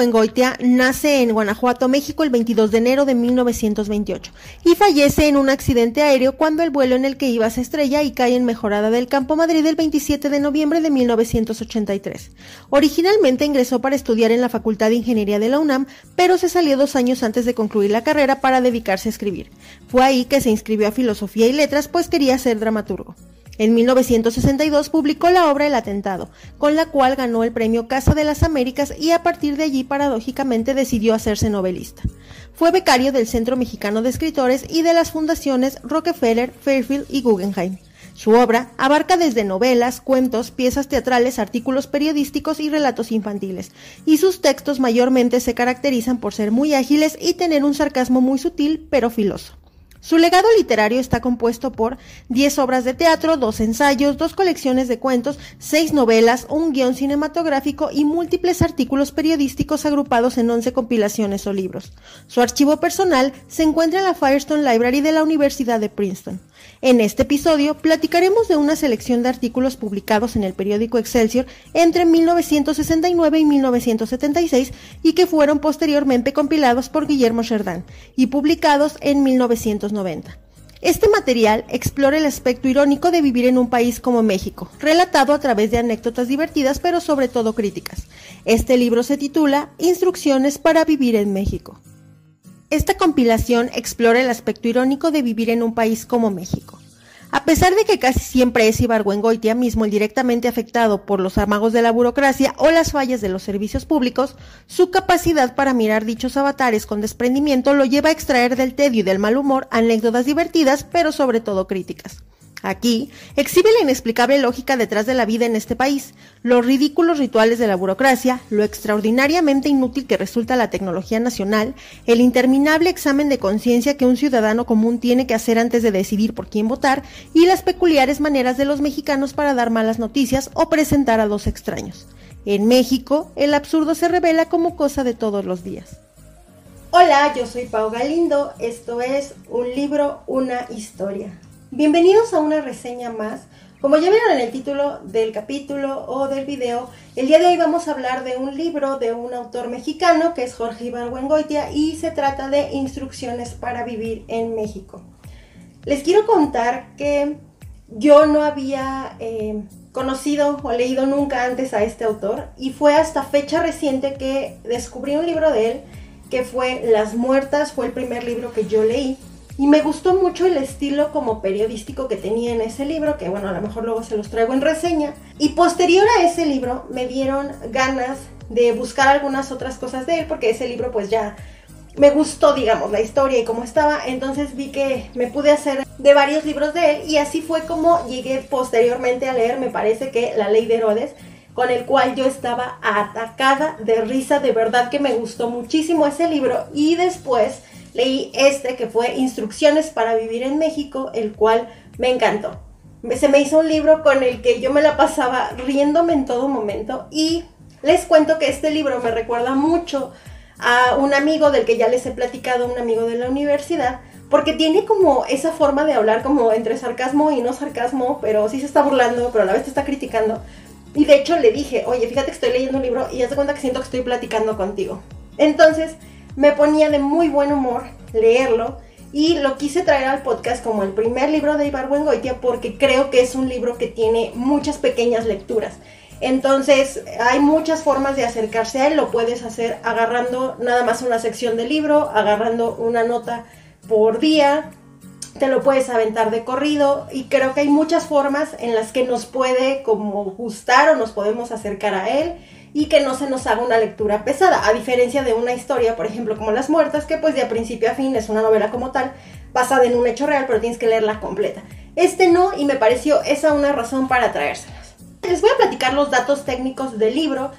Ibargüengoitia nace en Guanajuato, México, el 22 de enero de 1928 y fallece en un accidente aéreo cuando el vuelo en el que iba se estrella y cae en Mejorada del Campo Madrid el 27 de noviembre de 1983. Originalmente ingresó para estudiar en la Facultad de Ingeniería de la UNAM, pero se salió dos años antes de concluir la carrera para dedicarse a escribir. Fue ahí que se inscribió a Filosofía y Letras, pues quería ser dramaturgo. En 1962 publicó la obra El Atentado, con la cual ganó el premio Casa de las Américas y a partir de allí paradójicamente decidió hacerse novelista. Fue becario del Centro Mexicano de Escritores y de las fundaciones Rockefeller, Fairfield y Guggenheim. Su obra abarca desde novelas, cuentos, piezas teatrales, artículos periodísticos y relatos infantiles, y sus textos mayormente se caracterizan por ser muy ágiles y tener un sarcasmo muy sutil pero filoso. Su legado literario está compuesto por 10 obras de teatro, dos ensayos, dos colecciones de cuentos, seis novelas, un guion cinematográfico y múltiples artículos periodísticos agrupados en 11 compilaciones o libros. Su archivo personal se encuentra en la Firestone Library de la Universidad de Princeton. En este episodio platicaremos de una selección de artículos publicados en el periódico Excelsior entre 1969 y 1976 y que fueron posteriormente compilados por Guillermo Sheridan y publicados en 1990. Este material explora el aspecto irónico de vivir en un país como México, relatado a través de anécdotas divertidas pero sobre todo críticas. Este libro se titula Instrucciones para vivir en México. Esta compilación explora el aspecto irónico de vivir en un país como México. A pesar de que casi siempre es Ibargüengoitia mismo el directamente afectado por los amagos de la burocracia o las fallas de los servicios públicos, su capacidad para mirar dichos avatares con desprendimiento lo lleva a extraer del tedio y del mal humor anécdotas divertidas, pero sobre todo críticas. Aquí exhibe la inexplicable lógica detrás de la vida en este país, los ridículos rituales de la burocracia, lo extraordinariamente inútil que resulta la tecnología nacional, el interminable examen de conciencia que un ciudadano común tiene que hacer antes de decidir por quién votar y las peculiares maneras de los mexicanos para dar malas noticias o presentar a dos extraños. En México, el absurdo se revela como cosa de todos los días. Hola, yo soy Pau Galindo, esto es Un libro, una historia. Bienvenidos a una reseña más. Como ya vieron en el título del capítulo o del video, el día de hoy vamos a hablar de un libro de un autor mexicano que es Jorge Ibargüengoitia y se trata de Instrucciones para vivir en México. Les quiero contar que yo no había eh, conocido o leído nunca antes a este autor y fue hasta fecha reciente que descubrí un libro de él que fue Las Muertas, fue el primer libro que yo leí y me gustó mucho el estilo como periodístico que tenía en ese libro, que bueno, a lo mejor luego se los traigo en reseña. Y posterior a ese libro me dieron ganas de buscar algunas otras cosas de él, porque ese libro pues ya me gustó, digamos, la historia y cómo estaba. Entonces vi que me pude hacer de varios libros de él y así fue como llegué posteriormente a leer, me parece que La ley de Herodes, con el cual yo estaba atacada de risa, de verdad que me gustó muchísimo ese libro y después leí este que fue Instrucciones para vivir en México, el cual me encantó. Se me hizo un libro con el que yo me la pasaba riéndome en todo momento y les cuento que este libro me recuerda mucho a un amigo del que ya les he platicado, un amigo de la universidad, porque tiene como esa forma de hablar como entre sarcasmo y no sarcasmo, pero sí se está burlando, pero a la vez te está criticando. Y de hecho le dije, oye, fíjate que estoy leyendo un libro y haz de cuenta que siento que estoy platicando contigo. Entonces, me ponía de muy buen humor leerlo y lo quise traer al podcast como el primer libro de Ibargüengoitia porque creo que es un libro que tiene muchas pequeñas lecturas. Entonces hay muchas formas de acercarse a él, lo puedes hacer agarrando nada más una sección del libro, agarrando una nota por día, te lo puedes aventar de corrido y creo que hay muchas formas en las que nos puede como gustar o nos podemos acercar a él y que no se nos haga una lectura pesada, a diferencia de una historia, por ejemplo, como Las Muertas, que pues de principio a fin es una novela como tal, basada en un hecho real, pero tienes que leerla completa. Este no, y me pareció esa una razón para traérselas. Les voy a platicar los datos técnicos del libro,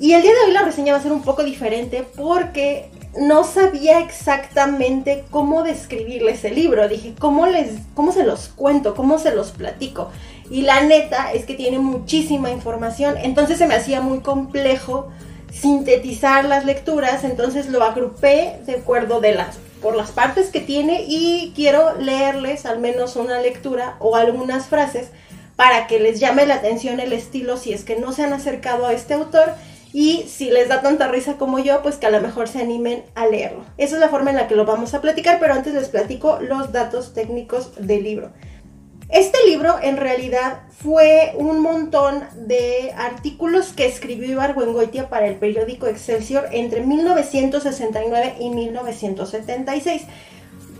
y el día de hoy la reseña va a ser un poco diferente porque no sabía exactamente cómo describirles el libro. Dije, ¿cómo, les, ¿cómo se los cuento? ¿Cómo se los platico? Y la neta es que tiene muchísima información, entonces se me hacía muy complejo sintetizar las lecturas, entonces lo agrupé de acuerdo de las por las partes que tiene y quiero leerles al menos una lectura o algunas frases para que les llame la atención el estilo si es que no se han acercado a este autor y si les da tanta risa como yo, pues que a lo mejor se animen a leerlo. Esa es la forma en la que lo vamos a platicar, pero antes les platico los datos técnicos del libro. Este libro en realidad fue un montón de artículos que escribió Ibargüengoitia para el periódico Excelsior entre 1969 y 1976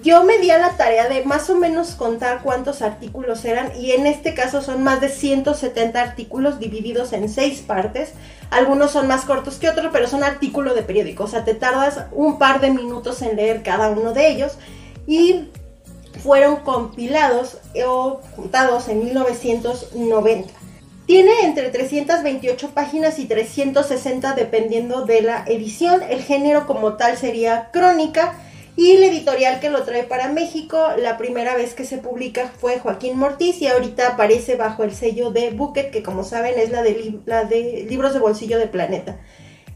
yo me di a la tarea de más o menos contar cuántos artículos eran y en este caso son más de 170 artículos divididos en seis partes. Algunos son más cortos que otros, pero son artículos de periódico, o sea, te tardas un par de minutos en leer cada uno de ellos y fueron compilados o juntados en 1990. Tiene entre 328 páginas y 360 dependiendo de la edición. El género como tal sería crónica y la editorial que lo trae para México, la primera vez que se publica fue Joaquín Mortiz y ahorita aparece bajo el sello de Bucket, que como saben es la de, la de libros de bolsillo de Planeta.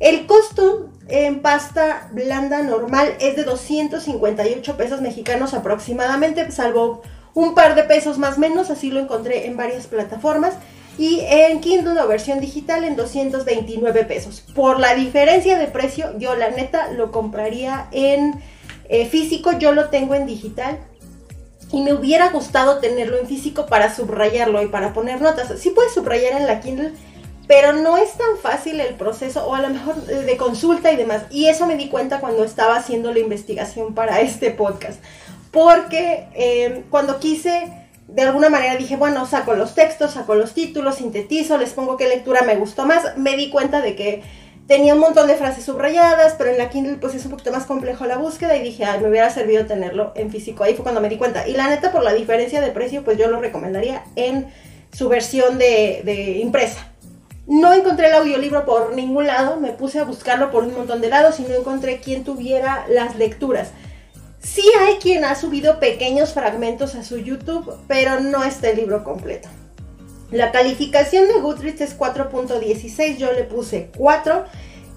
El costo en pasta blanda normal es de 258 pesos mexicanos aproximadamente, salvo un par de pesos más menos, así lo encontré en varias plataformas. Y en Kindle o versión digital en 229 pesos. Por la diferencia de precio, yo la neta lo compraría en eh, físico yo lo tengo en digital y me hubiera gustado tenerlo en físico para subrayarlo y para poner notas. Sí puedes subrayar en la Kindle, pero no es tan fácil el proceso o a lo mejor de consulta y demás. Y eso me di cuenta cuando estaba haciendo la investigación para este podcast. Porque eh, cuando quise, de alguna manera dije, bueno, saco los textos, saco los títulos, sintetizo, les pongo qué lectura me gustó más, me di cuenta de que Tenía un montón de frases subrayadas, pero en la Kindle pues es un poquito más complejo la búsqueda y dije, ay, me hubiera servido tenerlo en físico. Ahí fue cuando me di cuenta. Y la neta, por la diferencia de precio, pues yo lo recomendaría en su versión de, de impresa. No encontré el audiolibro por ningún lado, me puse a buscarlo por un montón de lados y no encontré quien tuviera las lecturas. Sí hay quien ha subido pequeños fragmentos a su YouTube, pero no está el libro completo. La calificación de Goodreads es 4.16, yo le puse 4.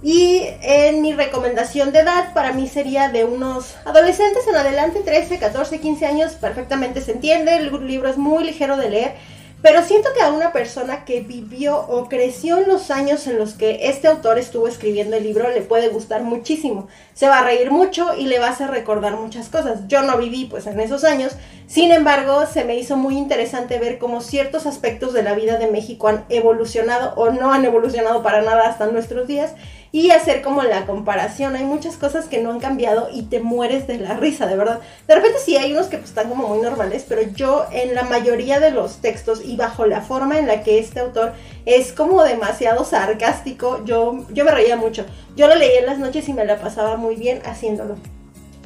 Y en mi recomendación de edad para mí sería de unos adolescentes en adelante, 13, 14, 15 años, perfectamente se entiende, el libro es muy ligero de leer pero siento que a una persona que vivió o creció en los años en los que este autor estuvo escribiendo el libro le puede gustar muchísimo. Se va a reír mucho y le va a recordar muchas cosas. Yo no viví pues en esos años, sin embargo se me hizo muy interesante ver cómo ciertos aspectos de la vida de México han evolucionado o no han evolucionado para nada hasta nuestros días y hacer como la comparación. Hay muchas cosas que no han cambiado y te mueres de la risa, de verdad. De repente sí hay unos que pues, están como muy normales, pero yo en la mayoría de los textos y bajo la forma en la que este autor es como demasiado sarcástico, yo, yo me reía mucho. Yo lo leía en las noches y me la pasaba muy bien haciéndolo.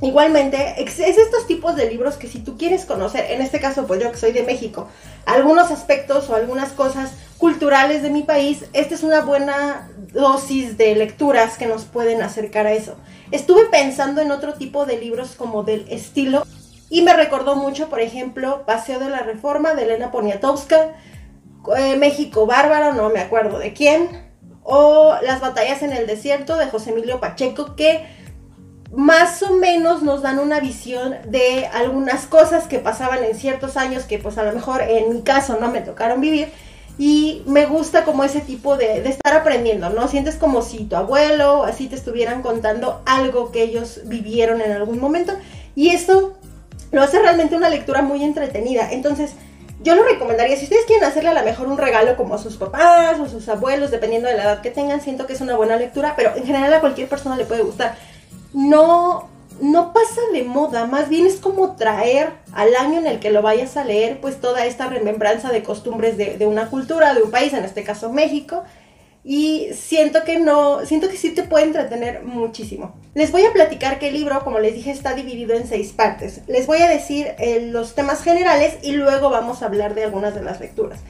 Igualmente, es estos tipos de libros que si tú quieres conocer, en este caso pues yo que soy de México, algunos aspectos o algunas cosas culturales de mi país, esta es una buena dosis de lecturas que nos pueden acercar a eso. Estuve pensando en otro tipo de libros como del estilo y me recordó mucho, por ejemplo, Paseo de la Reforma de Elena Poniatowska, eh, México Bárbaro, no me acuerdo de quién, o Las batallas en el desierto de José Emilio Pacheco, que más o menos nos dan una visión de algunas cosas que pasaban en ciertos años que pues a lo mejor en mi caso no me tocaron vivir y me gusta como ese tipo de, estar aprendiendo, ¿no? Sientes como si tu abuelo así te estuvieran contando algo que ellos vivieron en algún momento y eso lo hace realmente una lectura muy entretenida. Entonces, yo lo recomendaría, si ustedes quieren hacerle a lo mejor un regalo como a sus papás o sus abuelos, dependiendo de la edad que tengan, siento que es una buena lectura, pero en general a cualquier persona le puede gustar no, no pasa de moda, más bien es como traer al año en el que lo vayas a leer, pues toda esta remembranza de costumbres de, de, una cultura, de un país, en este caso México. Y siento que no, siento que sí te puede entretener muchísimo. Les voy a platicar que el libro, como les dije, está dividido en seis partes. Les voy a decir eh, los temas generales y luego vamos a hablar de algunas de las lecturas.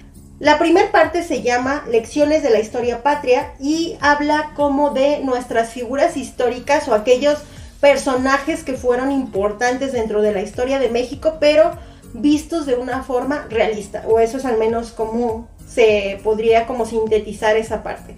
La primera parte se llama Lecciones de la Historia Patria y habla como de nuestras figuras históricas o aquellos personajes que fueron importantes dentro de la historia de México, pero vistos de una forma realista, o eso es al menos como se podría como sintetizar esa parte.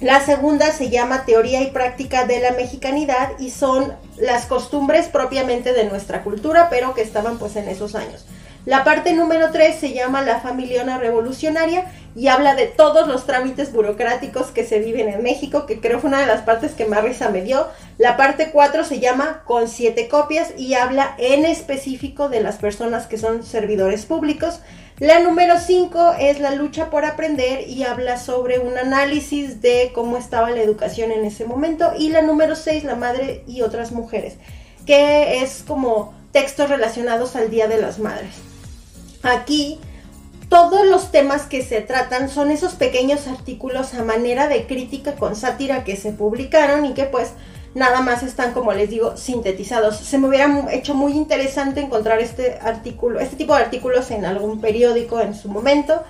La segunda se llama Teoría y Práctica de la Mexicanidad y son las costumbres propiamente de nuestra cultura, pero que estaban pues en esos años. La parte número 3 se llama La familiona revolucionaria y habla de todos los trámites burocráticos que se viven en México, que creo fue una de las partes que más risa me dio. La parte 4 se llama Con siete copias y habla en específico de las personas que son servidores públicos. La número 5 es la lucha por aprender y habla sobre un análisis de cómo estaba la educación en ese momento. Y la número 6, la madre y otras mujeres, que es como textos relacionados al Día de las Madres. Aquí todos los temas que se tratan son esos pequeños artículos a manera de crítica con sátira que se publicaron y que pues nada más están, como les digo, sintetizados. Se me hubiera hecho muy interesante encontrar este artículo, este tipo de artículos en algún periódico en su momento.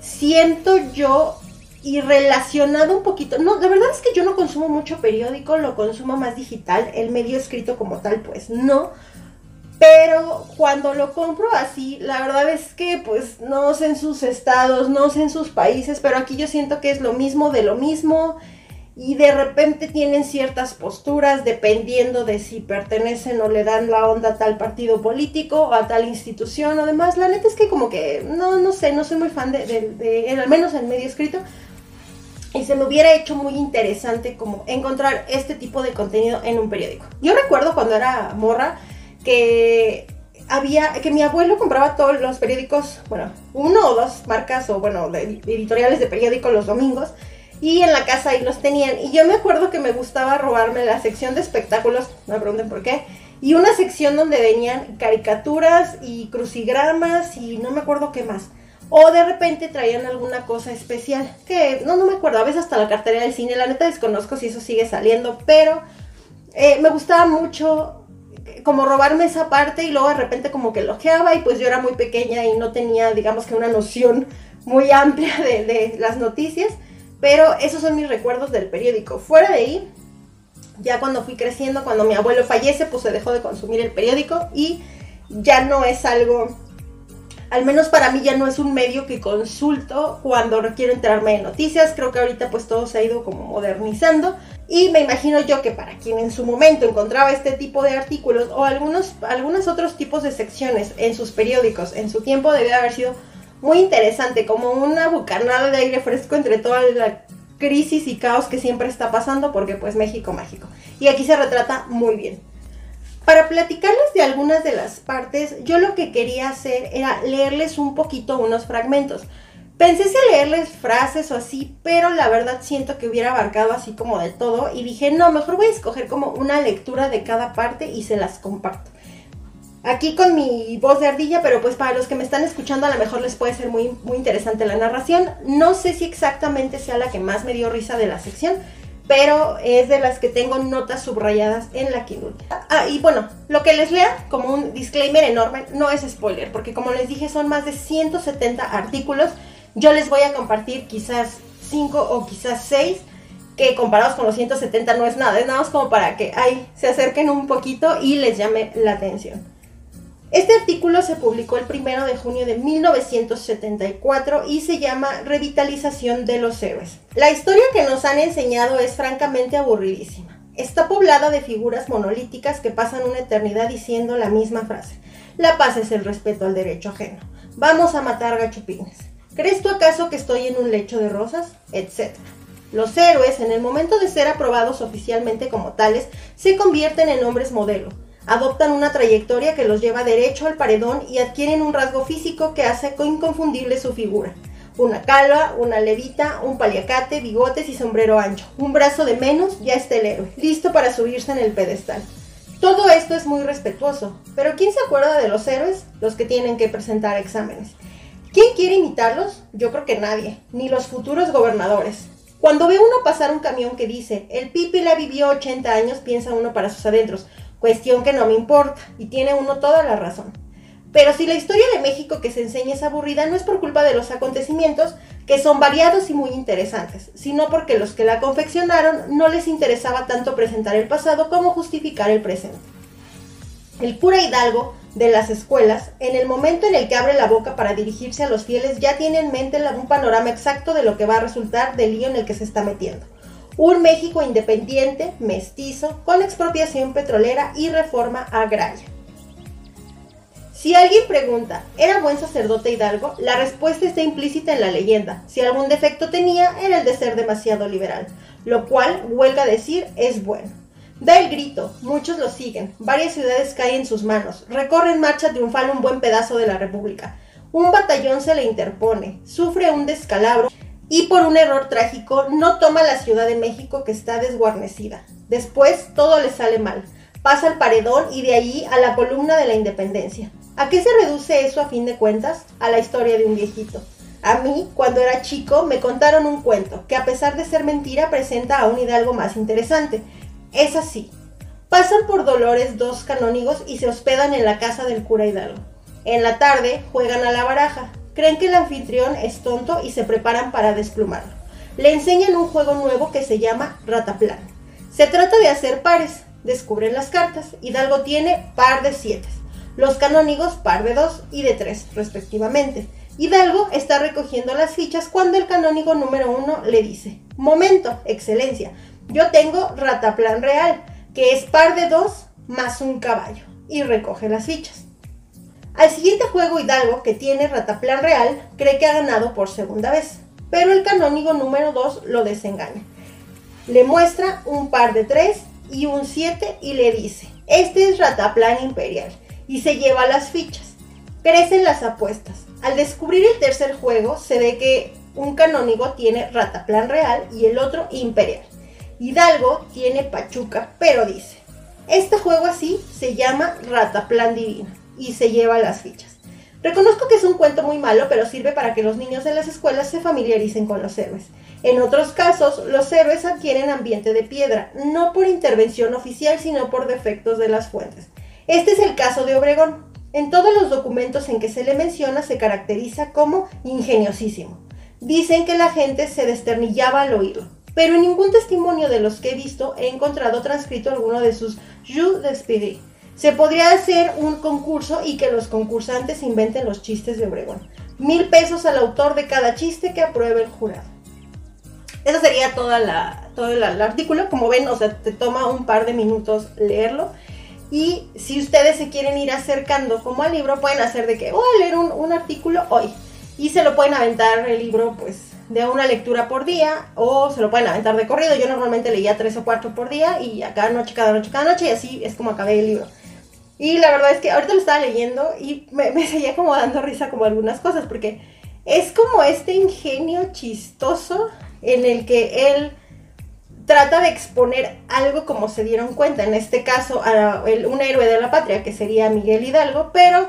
Siento yo y relacionado un poquito, no, la verdad es que yo no consumo mucho periódico, lo consumo más digital, el medio escrito como tal, pues no pero cuando lo compro así, la verdad es que pues no sé en sus estados, no sé en sus países, pero aquí yo siento que es lo mismo de lo mismo y de repente tienen ciertas posturas dependiendo de si pertenecen o le dan la onda a tal partido político o a tal institución o demás. La neta es que como que no, no sé, no soy muy fan de, de, al menos en medio escrito. Y se me hubiera hecho muy interesante como encontrar este tipo de contenido en un periódico. Yo recuerdo cuando era morra, que había, que mi abuelo compraba todos los periódicos, bueno, uno o dos marcas o bueno, editoriales de periódico los domingos y en la casa ahí los tenían. Y yo me acuerdo que me gustaba robarme la sección de espectáculos, no me pregunten por qué, y una sección donde venían caricaturas y crucigramas y no me acuerdo qué más. O de repente traían alguna cosa especial, que no, no me acuerdo, a veces hasta la cartera del cine, la neta desconozco si eso sigue saliendo, pero eh, me gustaba mucho como robarme esa parte y luego de repente como que lojeaba y pues yo era muy pequeña y no tenía digamos que una noción muy amplia de, las noticias, pero esos son mis recuerdos del periódico. Fuera de ahí, ya cuando fui creciendo, cuando mi abuelo fallece, pues se dejó de consumir el periódico y ya no es algo, al menos para mí ya no es un medio que consulto cuando quiero enterarme de noticias. Creo que ahorita pues todo se ha ido como modernizando, y me imagino yo que para quien en su momento encontraba este tipo de artículos o algunos, algunos otros tipos de secciones en sus periódicos en su tiempo debía haber sido muy interesante, como una bucanada de aire fresco entre toda la crisis y caos que siempre está pasando, porque pues México mágico. Y aquí se retrata muy bien. Para platicarles de algunas de las partes, yo lo que quería hacer era leerles un poquito unos fragmentos. Pensé si leerles frases o así, pero la verdad siento que hubiera abarcado así como de todo y dije, no, mejor voy a escoger como una lectura de cada parte y se las comparto. Aquí con mi voz de ardilla, pero pues para los que me están escuchando a lo mejor les puede ser muy, muy interesante la narración. No sé si exactamente sea la que más me dio risa de la sección, pero es de las que tengo notas subrayadas en la Kindle. Ah, y bueno, lo que les lea como un disclaimer enorme no es spoiler, porque como les dije son más de 170 artículos yo les voy a compartir quizás 5 o quizás 6 que comparados con los 170 no es nada, es nada más como para que ay, se acerquen un poquito y les llame la atención. Este artículo se publicó el 1 de junio de 1974 y se llama Revitalización de los héroes. La historia que nos han enseñado es francamente aburridísima. Está poblada de figuras monolíticas que pasan una eternidad diciendo la misma frase. La paz es el respeto al derecho ajeno. Vamos a matar gachupines. ¿Crees tú acaso que estoy en un lecho de rosas? Etcétera. Los héroes, en el momento de ser aprobados oficialmente como tales, se convierten en hombres modelo. Adoptan una trayectoria que los lleva derecho al paredón y adquieren un rasgo físico que hace inconfundible su figura. Una calva, una levita, un paliacate, bigotes y sombrero ancho. Un brazo de menos, ya está el héroe, listo para subirse en el pedestal. Todo esto es muy respetuoso, pero ¿quién se acuerda de los héroes? Los que tienen que presentar exámenes. ¿Quién quiere imitarlos? Yo creo que nadie, ni los futuros gobernadores. Cuando ve uno pasar un camión que dice, el Pipi la vivió 80 años, piensa uno para sus adentros, cuestión que no me importa, y tiene uno toda la razón. Pero si la historia de México que se enseña es aburrida, no es por culpa de los acontecimientos, que son variados y muy interesantes, sino porque los que la confeccionaron no les interesaba tanto presentar el pasado como justificar el presente. El cura Hidalgo de las escuelas, en el momento en el que abre la boca para dirigirse a los fieles, ya tiene en mente un panorama exacto de lo que va a resultar del lío en el que se está metiendo. Un México independiente, mestizo, con expropiación petrolera y reforma agraria. Si alguien pregunta, ¿era buen sacerdote Hidalgo? La respuesta está implícita en la leyenda. Si algún defecto tenía, era el de ser demasiado liberal, lo cual, huelga decir, es bueno. Da el grito, muchos lo siguen, varias ciudades caen en sus manos, recorre en marcha triunfal un buen pedazo de la República. Un batallón se le interpone, sufre un descalabro y por un error trágico no toma la Ciudad de México que está desguarnecida. Después todo le sale mal, pasa al paredón y de ahí a la columna de la Independencia. ¿A qué se reduce eso a fin de cuentas? A la historia de un viejito. A mí, cuando era chico, me contaron un cuento que a pesar de ser mentira presenta a un hidalgo más interesante. Es así. Pasan por Dolores dos canónigos y se hospedan en la casa del cura Hidalgo. En la tarde juegan a la baraja. Creen que el anfitrión es tonto y se preparan para desplumarlo. Le enseñan un juego nuevo que se llama Rataplan. Se trata de hacer pares. Descubren las cartas. Hidalgo tiene par de siete los canónigos par de dos y de tres, respectivamente. Hidalgo está recogiendo las fichas cuando el canónigo número uno le dice, momento, excelencia, yo tengo rataplan real, que es par de dos más un caballo, y recoge las fichas. Al siguiente juego Hidalgo, que tiene rataplan real, cree que ha ganado por segunda vez, pero el canónigo número 2 lo desengaña. Le muestra un par de tres y un 7 y le dice, este es rataplan imperial y se lleva las fichas. Crecen las apuestas. Al descubrir el tercer juego, se ve que un canónigo tiene rataplan real y el otro imperial. Hidalgo tiene pachuca, pero dice, este juego así se llama rataplan divino y se lleva las fichas. Reconozco que es un cuento muy malo, pero sirve para que los niños de las escuelas se familiaricen con los héroes. En otros casos, los héroes adquieren ambiente de piedra, no por intervención oficial, sino por defectos de las fuentes. Este es el caso de Obregón. En todos los documentos en que se le menciona se caracteriza como ingeniosísimo. Dicen que la gente se desternillaba al oírlo, pero en ningún testimonio de los que he visto he encontrado transcrito alguno de sus Jeux d'Esprit. Se podría hacer un concurso y que los concursantes inventen los chistes de Obregón. Mil pesos al autor de cada chiste que apruebe el jurado. Ese sería la, todo el, artículo. Como ven, o sea, te toma un par de minutos leerlo. Y si ustedes se quieren ir acercando como al libro, pueden hacer de que voy a leer un, artículo hoy. Y se lo pueden aventar el libro, pues, de una lectura por día, o se lo pueden aventar de corrido. Yo normalmente leía tres o cuatro por día, y cada noche, cada noche, cada noche, y así es como acabé el libro. Y la verdad es que ahorita lo estaba leyendo y me, me seguía como dando risa como algunas cosas, porque es como este ingenio chistoso en el que él trata de exponer algo como se dieron cuenta, en este caso a un héroe de la patria, que sería Miguel Hidalgo, pero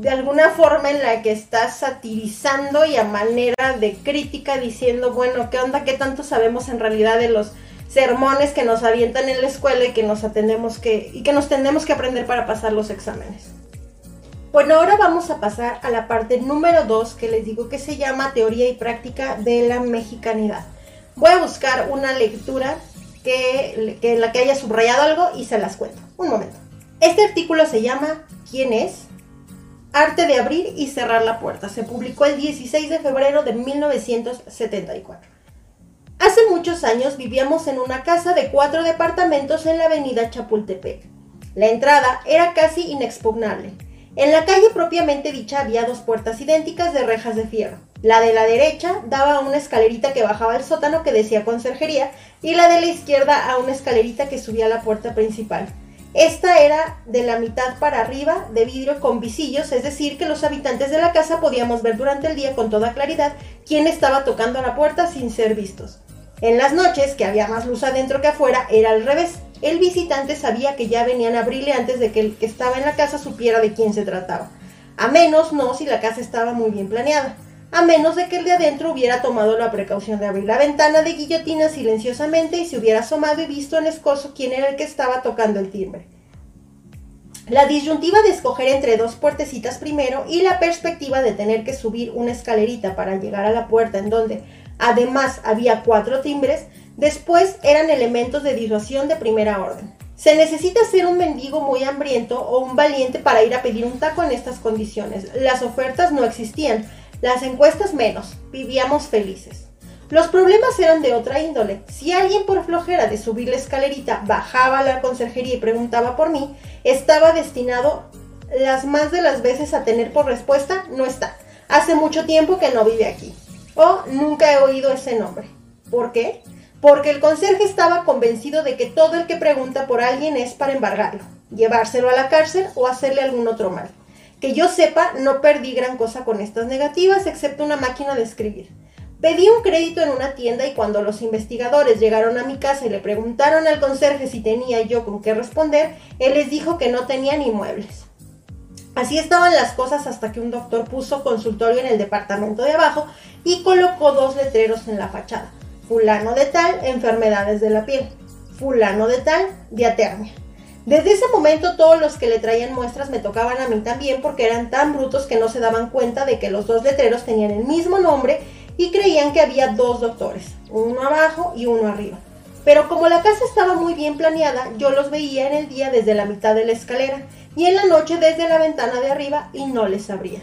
de alguna forma en la que está satirizando y a manera de crítica diciendo, bueno, ¿qué onda? ¿Qué tanto sabemos en realidad de los sermones que nos avientan en la escuela y que nos atendemos que y que nos tenemos que aprender para pasar los exámenes? Bueno, ahora vamos a pasar a la parte número 2 que les digo que se llama Teoría y Práctica de la Mexicanidad. Voy a buscar una lectura que, en la que haya subrayado algo y se las cuento. Un momento. Este artículo se llama ¿Quién es? Arte de abrir y cerrar la puerta. Se publicó el 16 de febrero de 1974. Hace muchos años vivíamos en una casa de cuatro departamentos en la avenida Chapultepec. La entrada era casi inexpugnable. En la calle propiamente dicha había dos puertas idénticas de rejas de fierro. La de la derecha daba a una escalerita que bajaba al sótano que decía conserjería y la de la izquierda a una escalerita que subía a la puerta principal. Esta era de la mitad para arriba de vidrio con visillos, es decir, que los habitantes de la casa podíamos ver durante el día con toda claridad quién estaba tocando a la puerta sin ser vistos. En las noches, que había más luz adentro que afuera, era al revés. El visitante sabía que ya venían a abrirle antes de que el que estaba en la casa supiera de quién se trataba. A menos no si la casa estaba muy bien planeada. A menos de que el de adentro hubiera tomado la precaución de abrir la ventana de guillotina silenciosamente y se hubiera asomado y visto en escoso quién era el que estaba tocando el timbre. La disyuntiva de escoger entre dos puertecitas primero y la perspectiva de tener que subir una escalerita para llegar a la puerta en donde además había cuatro timbres, después eran elementos de disuasión de primera orden. Se necesita ser un mendigo muy hambriento o un valiente para ir a pedir un taco en estas condiciones. Las ofertas no existían, las encuestas menos, vivíamos felices. Los problemas eran de otra índole. Si alguien por flojera de subir la escalerita bajaba a la conserjería y preguntaba por mí, estaba destinado las más de las veces a tener por respuesta no está. Hace mucho tiempo que no vive aquí. O nunca he oído ese nombre. ¿Por qué? Porque el conserje estaba convencido de que todo el que pregunta por alguien es para embargarlo, llevárselo a la cárcel o hacerle algún otro mal. Que yo sepa, no perdí gran cosa con estas negativas, excepto una máquina de escribir. Pedí un crédito en una tienda y cuando los investigadores llegaron a mi casa y le preguntaron al conserje si tenía yo con qué responder, él les dijo que no tenía ni muebles. Así estaban las cosas hasta que un doctor puso consultorio en el departamento de abajo y colocó dos letreros en la fachada. Fulano de tal, enfermedades de la piel. Fulano de tal, diatermia. Desde ese momento todos los que le traían muestras me tocaban a mí también porque eran tan brutos que no se daban cuenta de que los dos letreros tenían el mismo nombre y creían que había dos doctores, uno abajo y uno arriba. Pero como la casa estaba muy bien planeada, yo los veía en el día desde la mitad de la escalera y en la noche desde la ventana de arriba y no les abría.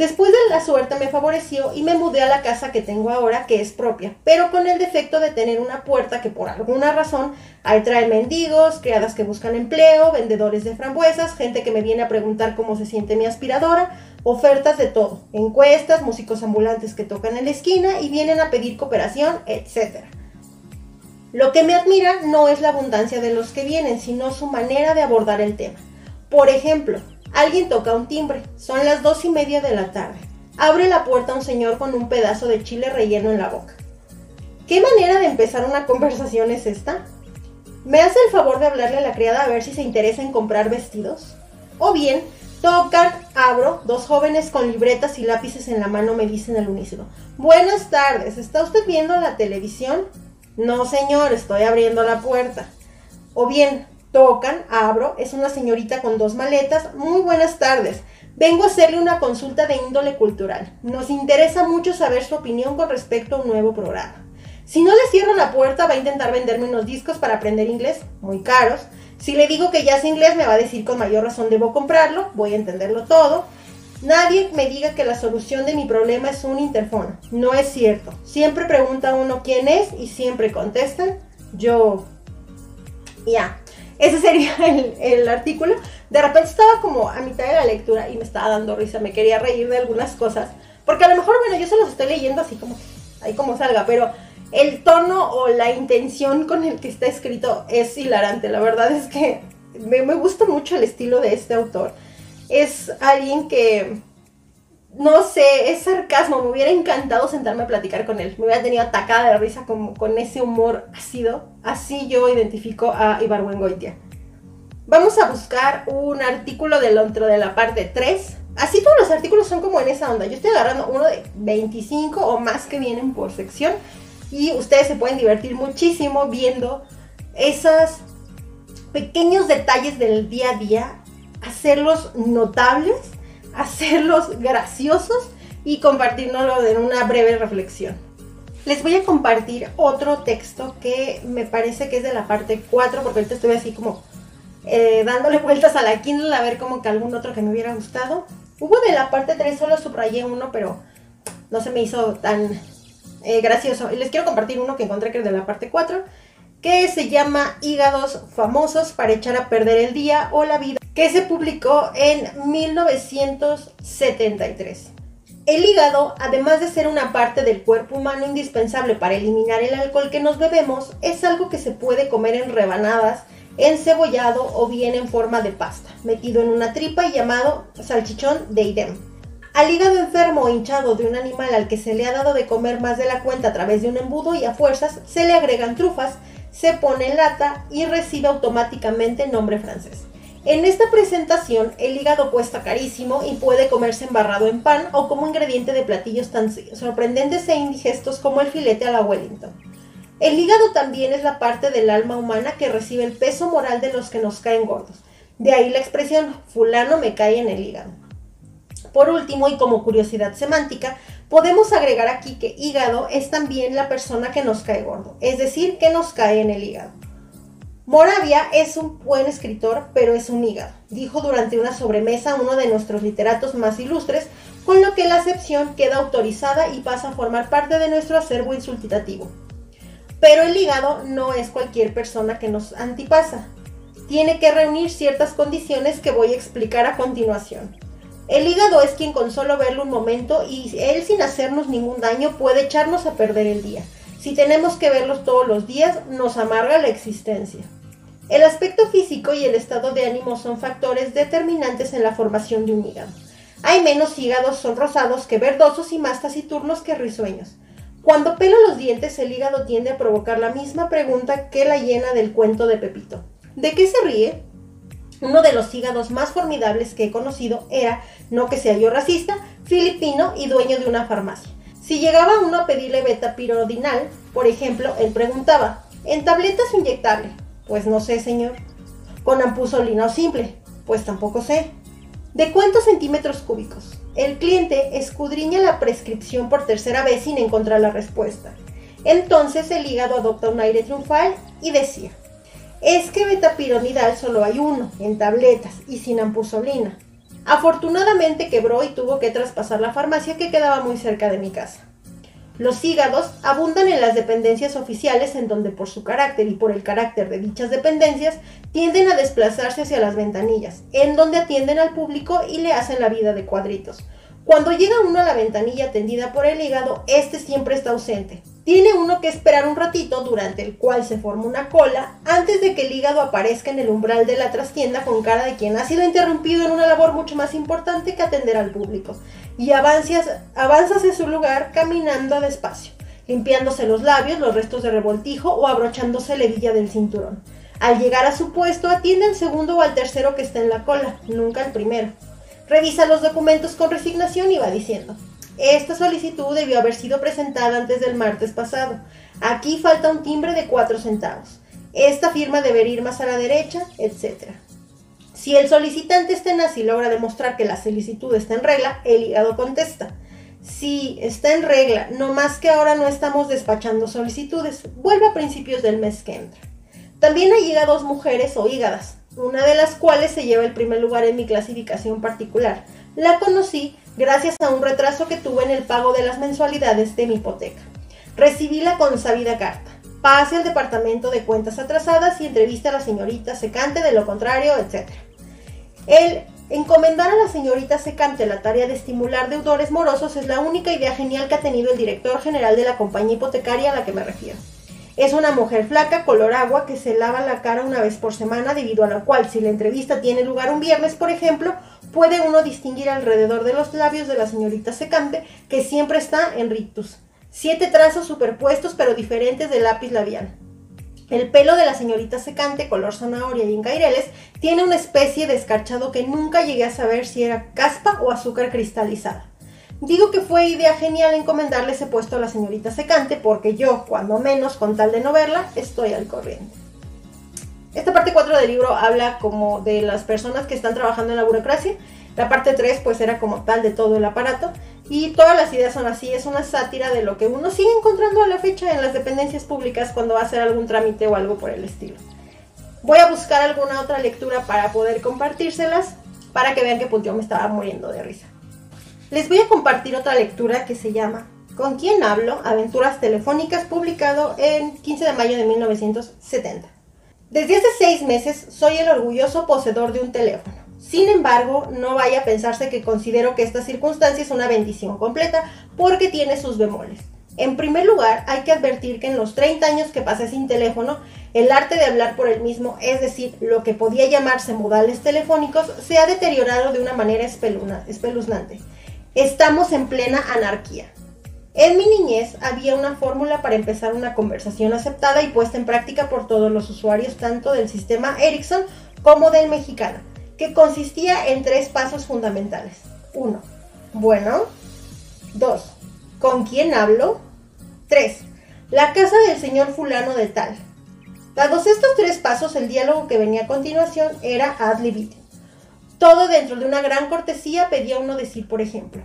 Después de la suerte me favoreció y me mudé a la casa que tengo ahora, que es propia, pero con el defecto de tener una puerta que por alguna razón ahí trae mendigos, criadas que buscan empleo, vendedores de frambuesas, gente que me viene a preguntar cómo se siente mi aspiradora, ofertas de todo, encuestas, músicos ambulantes que tocan en la esquina y vienen a pedir cooperación, etc. Lo que me admira no es la abundancia de los que vienen, sino su manera de abordar el tema. Por ejemplo, Alguien toca un timbre. Son las dos y media de la tarde. Abre la puerta un señor con un pedazo de chile relleno en la boca. ¿Qué manera de empezar una conversación es esta? ¿Me hace el favor de hablarle a la criada a ver si se interesa en comprar vestidos? O bien, tocan, abro, dos jóvenes con libretas y lápices en la mano me dicen al unísono. Buenas tardes, ¿está usted viendo la televisión? No, señor, estoy abriendo la puerta. O bien, Tocan, abro, es una señorita con dos maletas. Muy buenas tardes. Vengo a hacerle una consulta de índole cultural. Nos interesa mucho saber su opinión con respecto a un nuevo programa. Si no le cierro la puerta, va a intentar venderme unos discos para aprender inglés, muy caros. Si le digo que ya es inglés, me va a decir con mayor razón debo comprarlo, voy a entenderlo todo. Nadie me diga que la solución de mi problema es un interfono. No es cierto. Siempre pregunta uno quién es y siempre contestan yo. Ya. Ese sería el, artículo. De repente estaba como a mitad de la lectura y me estaba dando risa, me quería reír de algunas cosas. Porque a lo mejor, bueno, yo se los estoy leyendo así como, ahí como salga, pero el tono o la intención con el que está escrito es hilarante. La verdad es que me, me gusta mucho el estilo de este autor. Es alguien que no sé, es sarcasmo. Me hubiera encantado sentarme a platicar con él. Me hubiera tenido atacada de risa con ese humor ácido. Así yo identifico a Ibargüengoitia. Vamos a buscar un artículo del otro de la parte 3. Así todos los artículos son como en esa onda. Yo estoy agarrando uno de 25 o más que vienen por sección. Y ustedes se pueden divertir muchísimo viendo esos pequeños detalles del día a día. Hacerlos notables hacerlos graciosos y compartirnoslo en una breve reflexión. Les voy a compartir otro texto que me parece que es de la parte 4, porque ahorita estoy así como eh, dándole vueltas a la Kindle a ver como que algún otro que me hubiera gustado. Hubo de la parte 3, solo subrayé uno, pero no se me hizo tan eh, gracioso. Y les quiero compartir uno que encontré que es de la parte 4, que se llama Hígados famosos para echar a perder el día o la vida que se publicó en 1973. El hígado, además de ser una parte del cuerpo humano indispensable para eliminar el alcohol que nos bebemos, es algo que se puede comer en rebanadas, encebollado o bien en forma de pasta, metido en una tripa y llamado salchichón de idem. Al hígado enfermo o hinchado de un animal al que se le ha dado de comer más de la cuenta a través de un embudo y a fuerzas se le agregan trufas, se pone en lata y recibe automáticamente nombre francés. En esta presentación, el hígado cuesta carísimo y puede comerse embarrado en pan o como ingrediente de platillos tan sorprendentes e indigestos como el filete a la Wellington. El hígado también es la parte del alma humana que recibe el peso moral de los que nos caen gordos. De ahí la expresión fulano me cae en el hígado. Por último, y como curiosidad semántica, podemos agregar aquí que hígado es también la persona que nos cae gordo, es decir, que nos cae en el hígado. Moravia es un buen escritor, pero es un hígado, dijo durante una sobremesa uno de nuestros literatos más ilustres, con lo que la acepción queda autorizada y pasa a formar parte de nuestro acervo insultativo. Pero el hígado no es cualquier persona que nos antipasa. tiene que reunir ciertas condiciones que voy a explicar a continuación. El hígado es quien con solo verlo un momento y él sin hacernos ningún daño puede echarnos a perder el día. Si tenemos que verlos todos los días, nos amarga la existencia. El aspecto físico y el estado de ánimo son factores determinantes en la formación de un hígado. Hay menos hígados son rosados que verdosos y más taciturnos que risueños. Cuando pelo los dientes, el hígado tiende a provocar la misma pregunta que la llena del cuento de Pepito. ¿De qué se ríe? Uno de los hígados más formidables que he conocido era, no que sea yo racista, filipino y dueño de una farmacia. Si llegaba uno a pedirle beta pirodinal, por ejemplo, él preguntaba, ¿en tabletas inyectable? Pues no sé, señor. ¿Con ampuzolina o simple? Pues tampoco sé. ¿De cuántos centímetros cúbicos? El cliente escudriña la prescripción por tercera vez sin encontrar la respuesta. Entonces el hígado adopta un aire triunfal y decía, es que betapironidal solo hay uno, en tabletas y sin ampuzolina. Afortunadamente quebró y tuvo que traspasar la farmacia que quedaba muy cerca de mi casa. Los hígados abundan en las dependencias oficiales en donde por su carácter y por el carácter de dichas dependencias tienden a desplazarse hacia las ventanillas, en donde atienden al público y le hacen la vida de cuadritos. Cuando llega uno a la ventanilla atendida por el hígado, este siempre está ausente. Tiene uno que esperar un ratito durante el cual se forma una cola antes de que el hígado aparezca en el umbral de la trastienda con cara de quien ha sido interrumpido en una labor mucho más importante que atender al público y avanzas, avanzas en su lugar caminando despacio, limpiándose los labios, los restos de revoltijo o abrochándose la hebilla del cinturón. Al llegar a su puesto atiende al segundo o al tercero que está en la cola, nunca al primero. Revisa los documentos con resignación y va diciendo, esta solicitud debió haber sido presentada antes del martes pasado. Aquí falta un timbre de 4 centavos. Esta firma debería ir más a la derecha, etc. Si el solicitante es tenaz y logra demostrar que la solicitud está en regla, el hígado contesta. Si está en regla, no más que ahora no estamos despachando solicitudes, vuelve a principios del mes que entra. También hay hígados mujeres o hígadas, una de las cuales se lleva el primer lugar en mi clasificación particular. La conocí gracias a un retraso que tuve en el pago de las mensualidades de mi hipoteca. Recibí la consabida carta. Pase al departamento de cuentas atrasadas y entrevista a la señorita secante, de lo contrario, etc. El encomendar a la señorita secante la tarea de estimular deudores morosos es la única idea genial que ha tenido el director general de la compañía hipotecaria a la que me refiero. Es una mujer flaca, color agua, que se lava la cara una vez por semana, debido a lo cual, si la entrevista tiene lugar un viernes, por ejemplo, puede uno distinguir alrededor de los labios de la señorita secante, que siempre está en rictus. Siete trazos superpuestos pero diferentes de lápiz labial. El pelo de la señorita secante, color zanahoria y en caireles, tiene una especie de escarchado que nunca llegué a saber si era caspa o azúcar cristalizada. Digo que fue idea genial encomendarle ese puesto a la señorita secante porque yo, cuando menos, con tal de no verla, estoy al corriente. Esta parte 4 del libro habla como de las personas que están trabajando en la burocracia. La parte 3 pues era como tal de todo el aparato. Y todas las ideas son así, es una sátira de lo que uno sigue encontrando a la fecha en las dependencias públicas cuando va a hacer algún trámite o algo por el estilo. Voy a buscar alguna otra lectura para poder compartírselas para que vean que pues yo me estaba muriendo de risa. Les voy a compartir otra lectura que se llama ¿Con quién hablo? Aventuras telefónicas, publicado en 15 de mayo de 1970. Desde hace seis meses soy el orgulloso poseedor de un teléfono. Sin embargo, no vaya a pensarse que considero que esta circunstancia es una bendición completa, porque tiene sus bemoles. En primer lugar, hay que advertir que en los 30 años que pasé sin teléfono, el arte de hablar por el mismo, es decir, lo que podía llamarse modales telefónicos, se ha deteriorado de una manera espeluznante. Estamos en plena anarquía. En mi niñez había una fórmula para empezar una conversación aceptada y puesta en práctica por todos los usuarios tanto del sistema Ericsson como del mexicano, que consistía en tres pasos fundamentales. 1. Bueno. 2. ¿Con quién hablo? 3. La casa del señor fulano de tal. Dados estos tres pasos, el diálogo que venía a continuación era ad libitum. Todo dentro de una gran cortesía pedía uno decir, por ejemplo,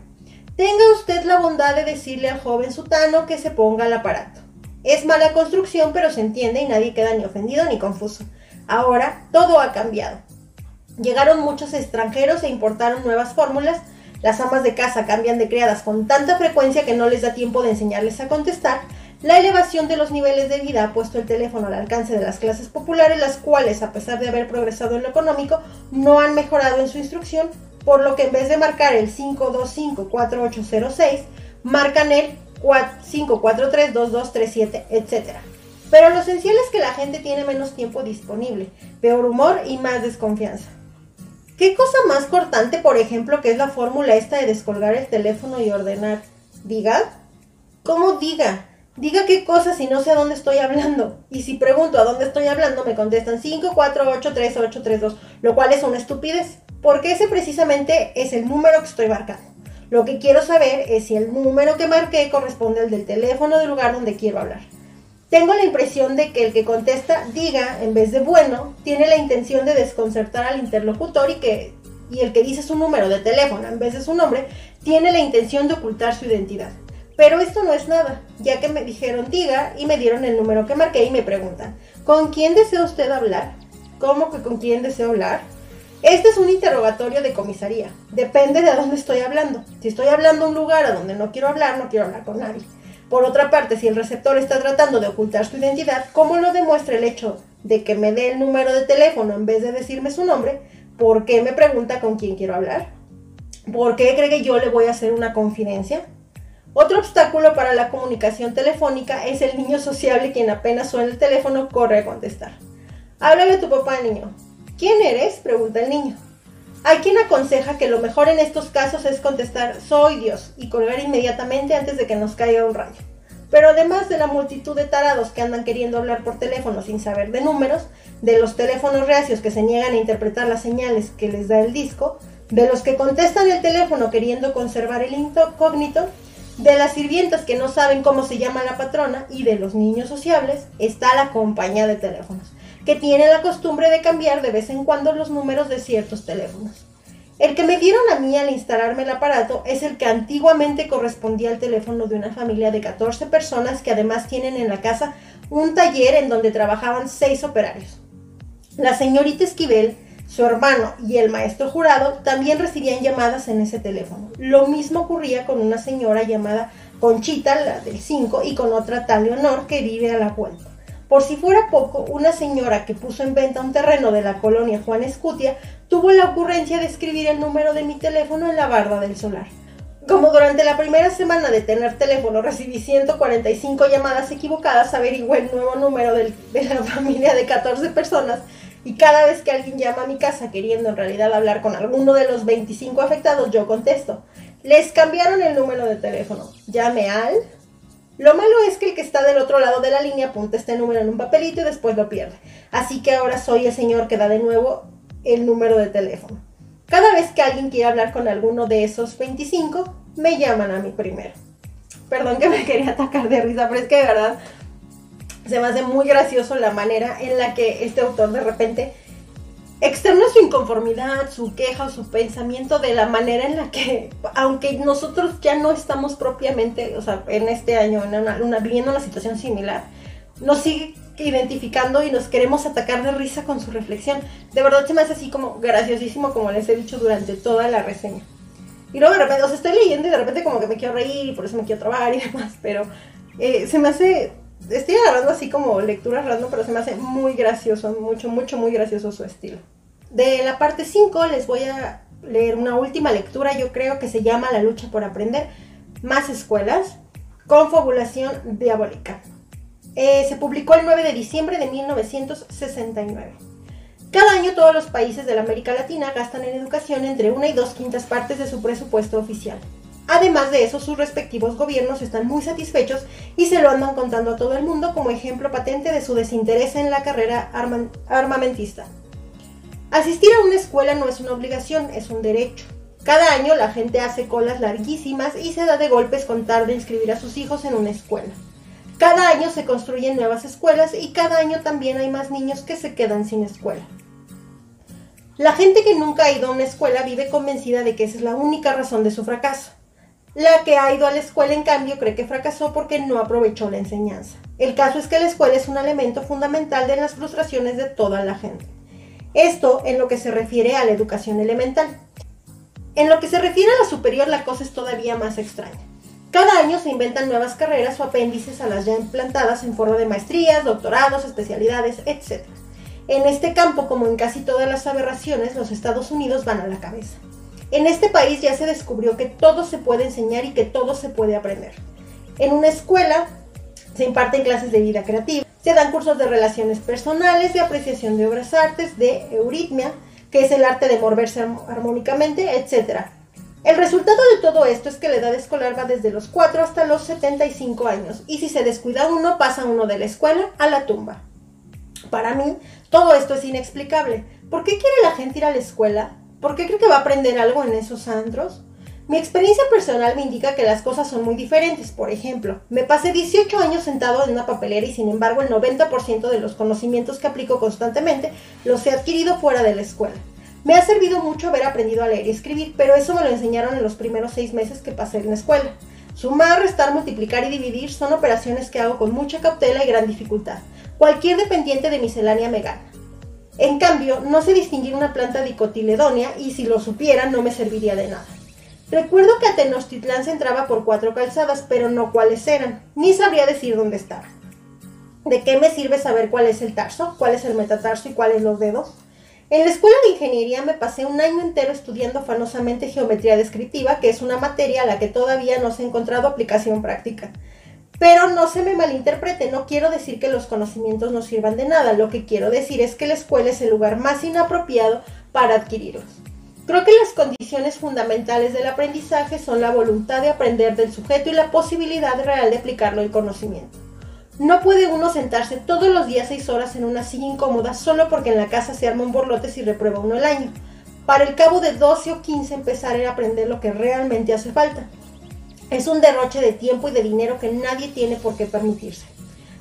tenga usted la bondad de decirle al joven sutano que se ponga al aparato. Es mala construcción, pero se entiende y nadie queda ni ofendido ni confuso. Ahora todo ha cambiado. Llegaron muchos extranjeros e importaron nuevas fórmulas. Las amas de casa cambian de criadas con tanta frecuencia que no les da tiempo de enseñarles a contestar. La elevación de los niveles de vida ha puesto el teléfono al alcance de las clases populares, las cuales, a pesar de haber progresado en lo económico, no han mejorado en su instrucción, por lo que en vez de marcar el 525-4806, marcan el 543-2237, etc. Pero lo esencial es que la gente tiene menos tiempo disponible, peor humor y más desconfianza. ¿Qué cosa más cortante, por ejemplo, que es la fórmula esta de descolgar el teléfono y ordenar? ¿Diga? ¿Cómo diga? Diga qué cosa si no sé a dónde estoy hablando. Y si pregunto a dónde estoy hablando, me contestan 5483832, lo cual es una estupidez, porque ese precisamente es el número que estoy marcando. Lo que quiero saber es si el número que marqué corresponde al del teléfono del lugar donde quiero hablar. Tengo la impresión de que el que contesta diga en vez de bueno, tiene la intención de desconcertar al interlocutor y que y el que dice su número de teléfono en vez de su nombre tiene la intención de ocultar su identidad. Pero esto no es nada, ya que me dijeron diga y me dieron el número que marqué y me preguntan, ¿con quién desea usted hablar? ¿Cómo que con quién deseo hablar? Este es un interrogatorio de comisaría. Depende de dónde estoy hablando. Si estoy hablando a un lugar a donde no quiero hablar, no quiero hablar con nadie. Por otra parte, si el receptor está tratando de ocultar su identidad, ¿cómo lo demuestra el hecho de que me dé el número de teléfono en vez de decirme su nombre? ¿Por qué me pregunta con quién quiero hablar? ¿Por qué cree que yo le voy a hacer una confidencia? Otro obstáculo para la comunicación telefónica es el niño sociable quien apenas suena el teléfono corre a contestar. Háblale a tu papá, niño. ¿Quién eres? pregunta el niño. Hay quien aconseja que lo mejor en estos casos es contestar soy Dios y colgar inmediatamente antes de que nos caiga un rayo. Pero además de la multitud de tarados que andan queriendo hablar por teléfono sin saber de números, de los teléfonos reacios que se niegan a interpretar las señales que les da el disco, de los que contestan el teléfono queriendo conservar el incógnito, de las sirvientas que no saben cómo se llama la patrona y de los niños sociables está la compañía de teléfonos, que tiene la costumbre de cambiar de vez en cuando los números de ciertos teléfonos. El que me dieron a mí al instalarme el aparato es el que antiguamente correspondía al teléfono de una familia de 14 personas que además tienen en la casa un taller en donde trabajaban 6 operarios. La señorita Esquivel su hermano y el maestro jurado también recibían llamadas en ese teléfono. Lo mismo ocurría con una señora llamada Conchita, la del 5, y con otra tal Leonor que vive a la vuelta. Por si fuera poco, una señora que puso en venta un terreno de la colonia Juan Escutia tuvo la ocurrencia de escribir el número de mi teléfono en la barda del solar. Como durante la primera semana de tener teléfono recibí 145 llamadas equivocadas, averigüé el nuevo número de la familia de 14 personas y cada vez que alguien llama a mi casa queriendo en realidad hablar con alguno de los 25 afectados, yo contesto. Les cambiaron el número de teléfono. Llame al... Lo malo es que el que está del otro lado de la línea apunta este número en un papelito y después lo pierde. Así que ahora soy el señor que da de nuevo el número de teléfono. Cada vez que alguien quiere hablar con alguno de esos 25, me llaman a mí primero. Perdón que me quería atacar de risa, pero es que de verdad se me hace muy gracioso la manera en la que este autor de repente externa su inconformidad, su queja su pensamiento de la manera en la que, aunque nosotros ya no estamos propiamente, o sea, en este año, en una, viviendo una situación similar, nos sigue identificando y nos queremos atacar de risa con su reflexión. De verdad se me hace así como graciosísimo, como les he dicho durante toda la reseña. Y luego de repente, o sea, estoy leyendo y de repente como que me quiero reír y por eso me quiero trabar y demás, pero eh, se me hace estoy agarrando así como lecturas random, pero se me hace muy gracioso, mucho, mucho, muy gracioso su estilo. De la parte 5 les voy a leer una última lectura, yo creo que se llama La lucha por aprender, más escuelas, confabulación diabólica. Eh, se publicó el 9 de diciembre de 1969. Cada año todos los países de la América Latina gastan en educación entre una y dos quintas partes de su presupuesto oficial. Además de eso, sus respectivos gobiernos están muy satisfechos y se lo andan contando a todo el mundo como ejemplo patente de su desinterés en la carrera armamentista. Asistir a una escuela no es una obligación, es un derecho. Cada año la gente hace colas larguísimas y se da de golpes con tal de inscribir a sus hijos en una escuela. Cada año se construyen nuevas escuelas y cada año también hay más niños que se quedan sin escuela. La gente que nunca ha ido a una escuela vive convencida de que esa es la única razón de su fracaso. La que ha ido a la escuela, en cambio, cree que fracasó porque no aprovechó la enseñanza. El caso es que la escuela es un elemento fundamental de las frustraciones de toda la gente. Esto en lo que se refiere a la educación elemental. En lo que se refiere a la superior, la cosa es todavía más extraña. Cada año se inventan nuevas carreras o apéndices a las ya implantadas en forma de maestrías, doctorados, especialidades, etc. En este campo, como en casi todas las aberraciones, los Estados Unidos van a la cabeza. En este país ya se descubrió que todo se puede enseñar y que todo se puede aprender. En una escuela se imparten clases de vida creativa, se dan cursos de relaciones personales, de apreciación de obras artes, de euritmia, que es el arte de moverse armónicamente, etc. El resultado de todo esto es que la edad escolar va desde los 4 hasta los 75 años y si se descuida uno pasa uno de la escuela a la tumba. Para mí, todo esto es inexplicable. ¿Por qué quiere la gente ir a la escuela? ¿Por qué cree que va a aprender algo en esos antros? Mi experiencia personal me indica que las cosas son muy diferentes. Por ejemplo, me pasé 18 años sentado en una papelera y sin embargo el 90% de los conocimientos que aplico constantemente los he adquirido fuera de la escuela. Me ha servido mucho haber aprendido a leer y escribir, pero eso me lo enseñaron en los primeros seis meses que pasé en la escuela. Sumar, restar, multiplicar y dividir son operaciones que hago con mucha cautela y gran dificultad. Cualquier dependiente de miscelánea me gana. En cambio, no sé distinguir una planta dicotiledonia y si lo supiera no me serviría de nada. Recuerdo que a se entraba por cuatro calzadas, pero no cuáles eran, ni sabría decir dónde estaba. ¿De qué me sirve saber cuál es el tarso, cuál es el metatarso y cuáles los dedos? En la escuela de ingeniería me pasé un año entero estudiando afanosamente geometría descriptiva, que es una materia a la que todavía no se ha encontrado aplicación práctica. Pero no se me malinterprete, no quiero decir que los conocimientos no sirvan de nada, lo que quiero decir es que la escuela es el lugar más inapropiado para adquirirlos. Creo que las condiciones fundamentales del aprendizaje son la voluntad de aprender del sujeto y la posibilidad real de aplicarlo el conocimiento. No puede uno sentarse todos los días seis horas en una silla incómoda solo porque en la casa se arma un borlote si reprueba uno el año. Para el cabo de 12 o 15 empezar a aprender lo que realmente hace falta. Es un derroche de tiempo y de dinero que nadie tiene por qué permitirse.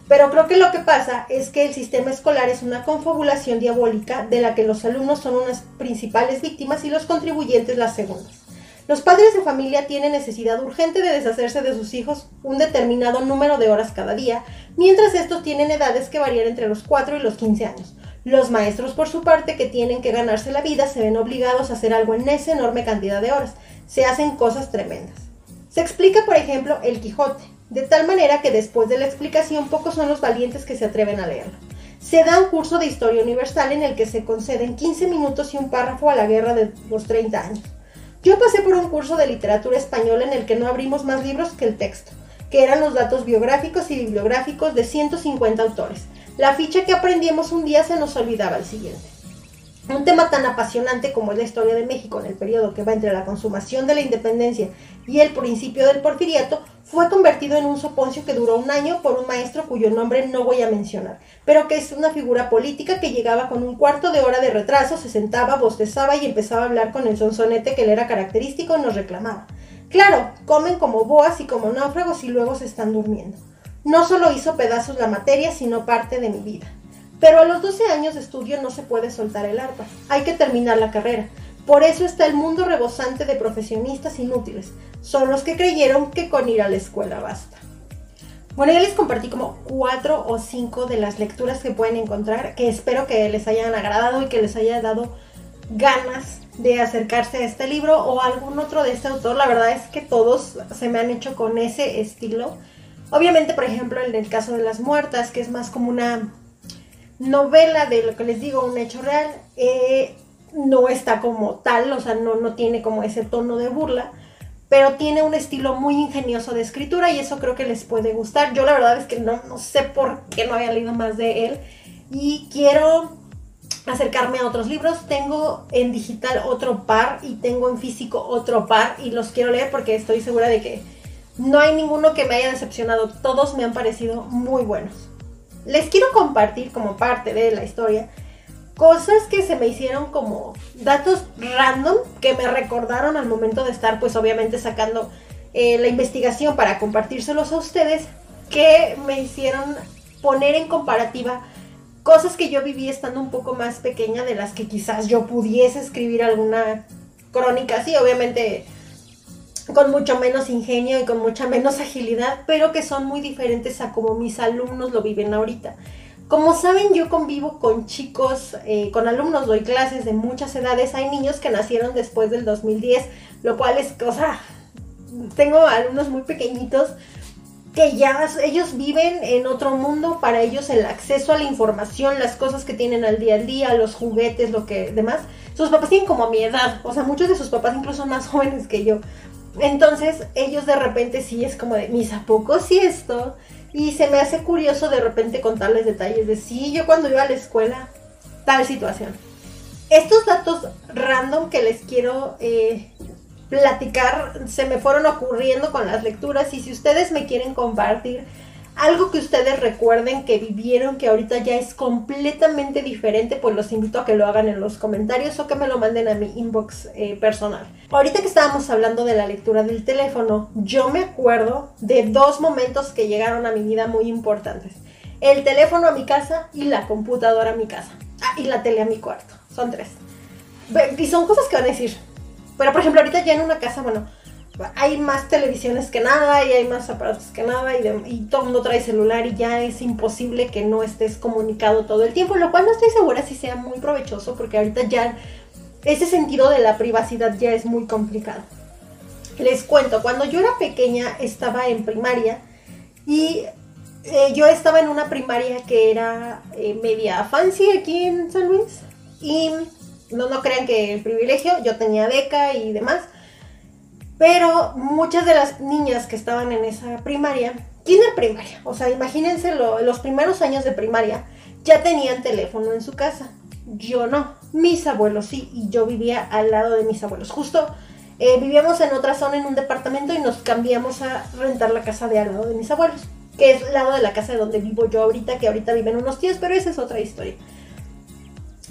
Pero creo que lo que pasa es que el sistema escolar es una confabulación diabólica de la que los alumnos son unas principales víctimas y los contribuyentes las segundas. Los padres de familia tienen necesidad urgente de deshacerse de sus hijos un determinado número de horas cada día, mientras estos tienen edades que varían entre los 4 y los 15 años. Los maestros, por su parte, que tienen que ganarse la vida, se ven obligados a hacer algo en esa enorme cantidad de horas. Se hacen cosas tremendas. Se explica, por ejemplo, el Quijote, de tal manera que después de la explicación pocos son los valientes que se atreven a leerlo. Se da un curso de historia universal en el que se conceden 15 minutos y un párrafo a la guerra de los 30 años. Yo pasé por un curso de literatura española en el que no abrimos más libros que el texto, que eran los datos biográficos y bibliográficos de 150 autores. La ficha que aprendíamos un día se nos olvidaba el siguiente. Un tema tan apasionante como es la historia de México en el periodo que va entre la consumación de la independencia y el principio del porfiriato fue convertido en un soponcio que duró un año por un maestro cuyo nombre no voy a mencionar, pero que es una figura política que llegaba con un cuarto de hora de retraso, se sentaba, bostezaba y empezaba a hablar con el sonsonete que le era característico y nos reclamaba. Claro, comen como boas y como náufragos y luego se están durmiendo. No solo hizo pedazos la materia, sino parte de mi vida. Pero a los 12 años de estudio no se puede soltar el arpa, hay que terminar la carrera. Por eso está el mundo rebosante de profesionistas inútiles. Son los que creyeron que con ir a la escuela basta. Bueno, ya les compartí como cuatro o cinco de las lecturas que pueden encontrar, que espero que les hayan agradado y que les haya dado ganas de acercarse a este libro o algún otro de este autor. La verdad es que todos se me han hecho con ese estilo. Obviamente, por ejemplo, en el caso de las muertas, que es más como una novela de lo que les digo, un hecho real, eh, no está como tal, o sea, no, no tiene como ese tono de burla, pero tiene un estilo muy ingenioso de escritura y eso creo que les puede gustar. Yo la verdad es que no, no sé por qué no había leído más de él y quiero acercarme a otros libros. Tengo en digital otro par y tengo en físico otro par y los quiero leer porque estoy segura de que no hay ninguno que me haya decepcionado. Todos me han parecido muy buenos les quiero compartir como parte de la historia cosas que se me hicieron como datos random que me recordaron al momento de estar pues obviamente sacando eh, la investigación para compartírselos a ustedes que me hicieron poner en comparativa cosas que yo viví estando un poco más pequeña de las que quizás yo pudiese escribir alguna crónica. Sí obviamente con mucho menos ingenio y con mucha menos agilidad, pero que son muy diferentes a como mis alumnos lo viven ahorita. Como saben, yo convivo con chicos, eh, con alumnos, doy clases de muchas edades. Hay niños que nacieron después del 2010, lo cual es cosa tengo alumnos muy pequeñitos que ya ellos viven en otro mundo, para ellos el acceso a la información, las cosas que tienen al día a día, los juguetes, lo que demás, sus papás tienen como mi edad, o sea, muchos de sus papás incluso son más jóvenes que yo. Entonces, ellos de repente sí es como de, mis a poco sí esto, y se me hace curioso de repente contarles detalles de sí, yo cuando iba a la escuela, tal situación. Estos datos random que les quiero eh, platicar se me fueron ocurriendo con las lecturas y si ustedes me quieren compartir algo que ustedes recuerden que vivieron que ahorita ya es completamente diferente, pues los invito a que lo hagan en los comentarios o que me lo manden a mi inbox eh, personal. Ahorita que estábamos hablando de la lectura del teléfono, yo me acuerdo de dos momentos que llegaron a mi vida muy importantes. El teléfono a mi casa y la computadora a mi casa. Ah, y la tele a mi cuarto. Son tres. Y son cosas que van a decir, pero por ejemplo, ahorita ya en una casa, bueno, hay más televisiones que nada y hay más aparatos que nada y, todo el mundo trae celular y ya es imposible que no estés comunicado todo el tiempo, lo cual no estoy segura si sea muy provechoso porque ahorita ya ese sentido de la privacidad ya es muy complicado. Les cuento, cuando yo era pequeña estaba en primaria y eh, yo estaba en una primaria que era eh, media fancy aquí en San Luis y no, no crean que el privilegio, yo tenía beca y demás. Pero muchas de las niñas que estaban en esa primaria, kinder primaria, o sea, imagínense los primeros años de primaria, ya tenían teléfono en su casa. Yo no, mis abuelos sí, y yo vivía al lado de mis abuelos. Justo eh, vivíamos en otra zona, en un departamento, y nos cambiamos a rentar la casa de al lado de mis abuelos, que es al lado de la casa de donde vivo yo ahorita, que ahorita viven unos tíos, pero esa es otra historia.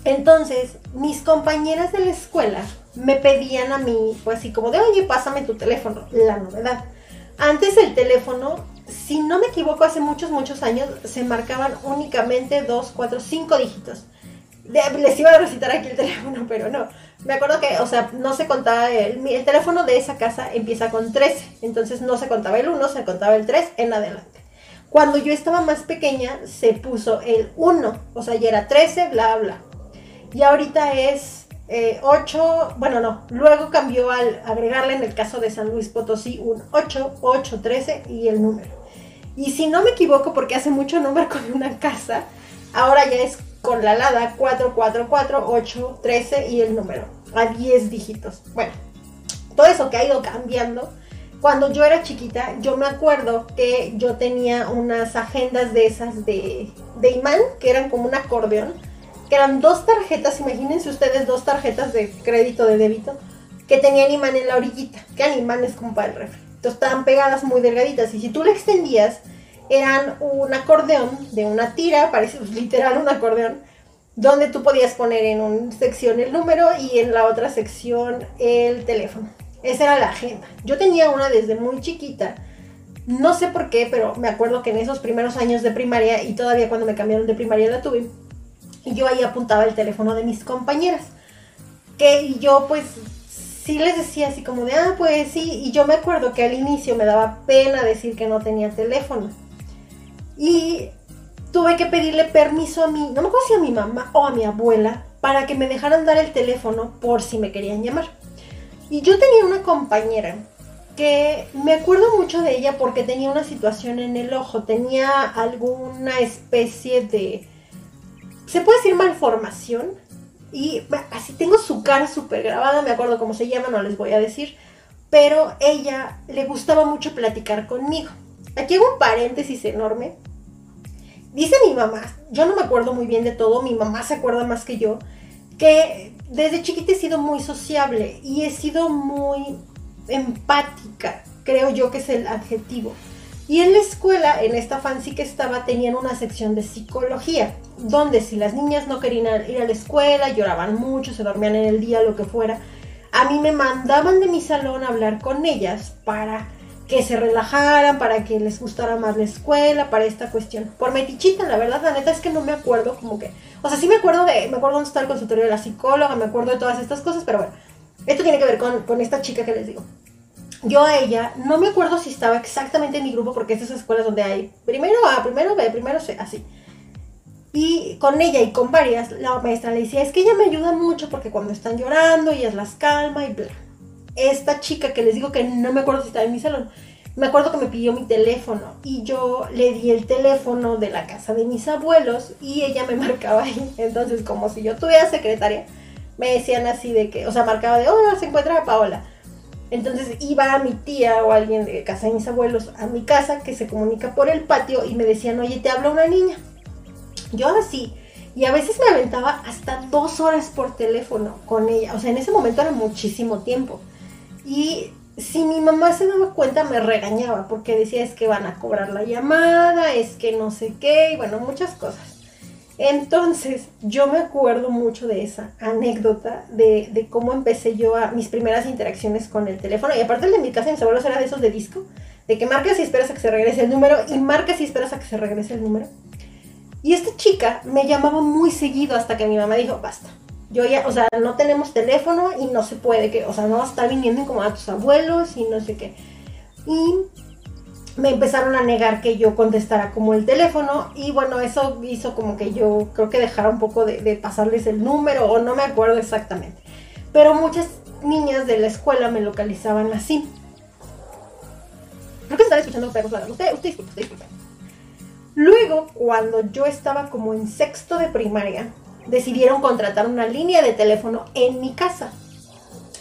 Entonces, mis compañeras de la escuela me pedían a mí, pues así como de, oye, pásame tu teléfono, la novedad. Antes el teléfono, si no me equivoco, hace muchos, muchos años, se marcaban únicamente dos, cuatro, cinco dígitos. les iba a recitar aquí el teléfono, pero no. Me acuerdo que, o sea, no se contaba, el, el teléfono de esa casa empieza con 13, entonces no se contaba el 1, se contaba el 3 en adelante. Cuando yo estaba más pequeña, se puso el 1, o sea, ya era 13, bla, bla. Y ahorita es 8, eh, bueno, no, luego cambió al agregarle en el caso de San Luis Potosí un 8, 8, 13 y el número. Y si no me equivoco, porque hace mucho número con una casa, ahora ya es con la LADA 4, 4, 4, 8, 13 y el número, a 10 dígitos. Bueno, todo eso que ha ido cambiando. Cuando yo era chiquita, yo me acuerdo que yo tenía unas agendas de esas de, de imán, que eran como un acordeón eran dos tarjetas, imagínense ustedes dos tarjetas de crédito, de débito, que tenían imán en la orillita, que eran imanes como para el refri. Entonces estaban pegadas muy delgaditas y si tú le extendías, eran un acordeón de una tira, parece literal un acordeón, donde tú podías poner en una sección el número y en la otra sección el teléfono. Esa era la agenda. Yo tenía una desde muy chiquita. No sé por qué, pero me acuerdo que en esos primeros años de primaria y todavía cuando me cambiaron de primaria la tuve y yo ahí apuntaba el teléfono de mis compañeras. Que yo pues sí les decía así como de, ah, pues sí. Y yo me acuerdo que al inicio me daba pena decir que no tenía teléfono. Y tuve que pedirle permiso a mí, no me acuerdo si a mi mamá o a mi abuela, para que me dejaran dar el teléfono por si me querían llamar. Y yo tenía una compañera que me acuerdo mucho de ella porque tenía una situación en el ojo, tenía alguna especie de se puede decir malformación. Y así tengo su cara súper grabada, me acuerdo cómo se llama, no les voy a decir. Pero ella le gustaba mucho platicar conmigo. Aquí hago un paréntesis enorme. Dice mi mamá, yo no me acuerdo muy bien de todo, mi mamá se acuerda más que yo, que desde chiquita he sido muy sociable y he sido muy empática, creo yo que es el adjetivo. Y en la escuela, en esta fancy que estaba, tenían una sección de psicología, donde si las niñas no querían ir a la escuela, lloraban mucho, se dormían en el día, lo que fuera, a mí me mandaban de mi salón a hablar con ellas para que se relajaran, para que les gustara más la escuela, para esta cuestión. Por metichita, la verdad, la neta es que no me acuerdo como que... O sea, sí me acuerdo de... Me acuerdo dónde está el consultorio de la psicóloga, me acuerdo de todas estas cosas, pero bueno, esto tiene que ver con, con esta chica que les digo yo a ella, no me acuerdo si estaba exactamente en mi grupo, porque es esas escuelas donde hay primero A, primero B, primero C, así. Y con ella y con varias, la maestra le decía, es que ella me ayuda mucho porque cuando están llorando, ellas las calma y bla. esta chica que les digo que no me acuerdo si estaba en mi salón, me acuerdo que me pidió mi teléfono y yo le di el teléfono de la casa de mis abuelos y ella me marcaba ahí. Entonces, como si yo tuviera secretaria, me decían así de que, o sea, marcaba de, oh, se encuentra Paola. Entonces iba a mi tía o alguien de casa de mis abuelos a mi casa que se comunica por el patio y me decían, oye, te habla una niña. Yo así, y a veces me aventaba hasta dos horas por teléfono con ella. O sea, en ese momento era muchísimo tiempo. Y si mi mamá se daba cuenta, me regañaba porque decía es que van a cobrar la llamada, es que no sé qué, y bueno, muchas cosas. Entonces, yo me acuerdo mucho de esa anécdota de, de, cómo empecé yo a mis primeras interacciones con el teléfono. Y aparte el de mi casa, mis abuelos era de esos de disco, de que marcas y esperas a que se regrese el número y marcas y esperas a que se regrese el número. Y esta chica me llamaba muy seguido hasta que mi mamá dijo, basta. Yo ya, o sea, no tenemos teléfono y no se puede, que, o sea, no está viniendo como a tus abuelos y no sé qué. Y me empezaron a negar que yo contestara como el teléfono y bueno, eso hizo como que yo creo que dejara un poco de, pasarles el número o no me acuerdo exactamente. Pero muchas niñas de la escuela me localizaban así. Creo que están escuchando perros Usted, usted disculpe, usted. Luego, cuando yo estaba como en sexto de primaria, decidieron contratar una línea de teléfono en mi casa.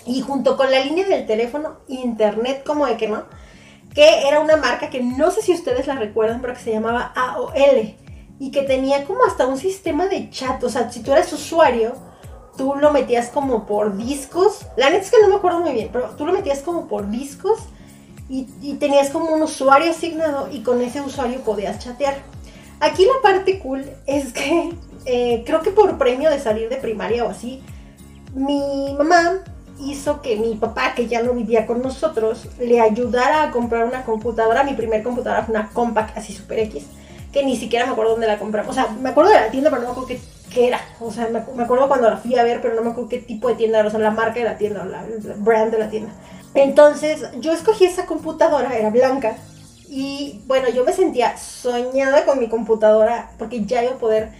Y junto con la línea del teléfono, internet como de que no, que era una marca que no sé si ustedes la recuerdan, pero que se llamaba AOL y que tenía como hasta un sistema de chat, o sea, si tú eres usuario, tú lo metías como por discos, la neta es que no me acuerdo muy bien, pero tú lo metías como por discos y, tenías como un usuario asignado y con ese usuario podías chatear. Aquí la parte cool es que eh, creo que por premio de salir de primaria o así, mi mamá hizo que mi papá, que ya no vivía con nosotros, le ayudara a comprar una computadora. Mi primer computadora fue una Compaq así super X, que ni siquiera me acuerdo dónde la compramos. O sea, me acuerdo de la tienda, pero no me acuerdo qué, era. O sea, me, acuerdo cuando la fui a ver, pero no me acuerdo qué tipo de tienda era, o sea, la marca de la tienda, o la, brand de la tienda. Entonces, yo escogí esa computadora, era blanca. Y bueno, yo me sentía soñada con mi computadora porque ya iba a poder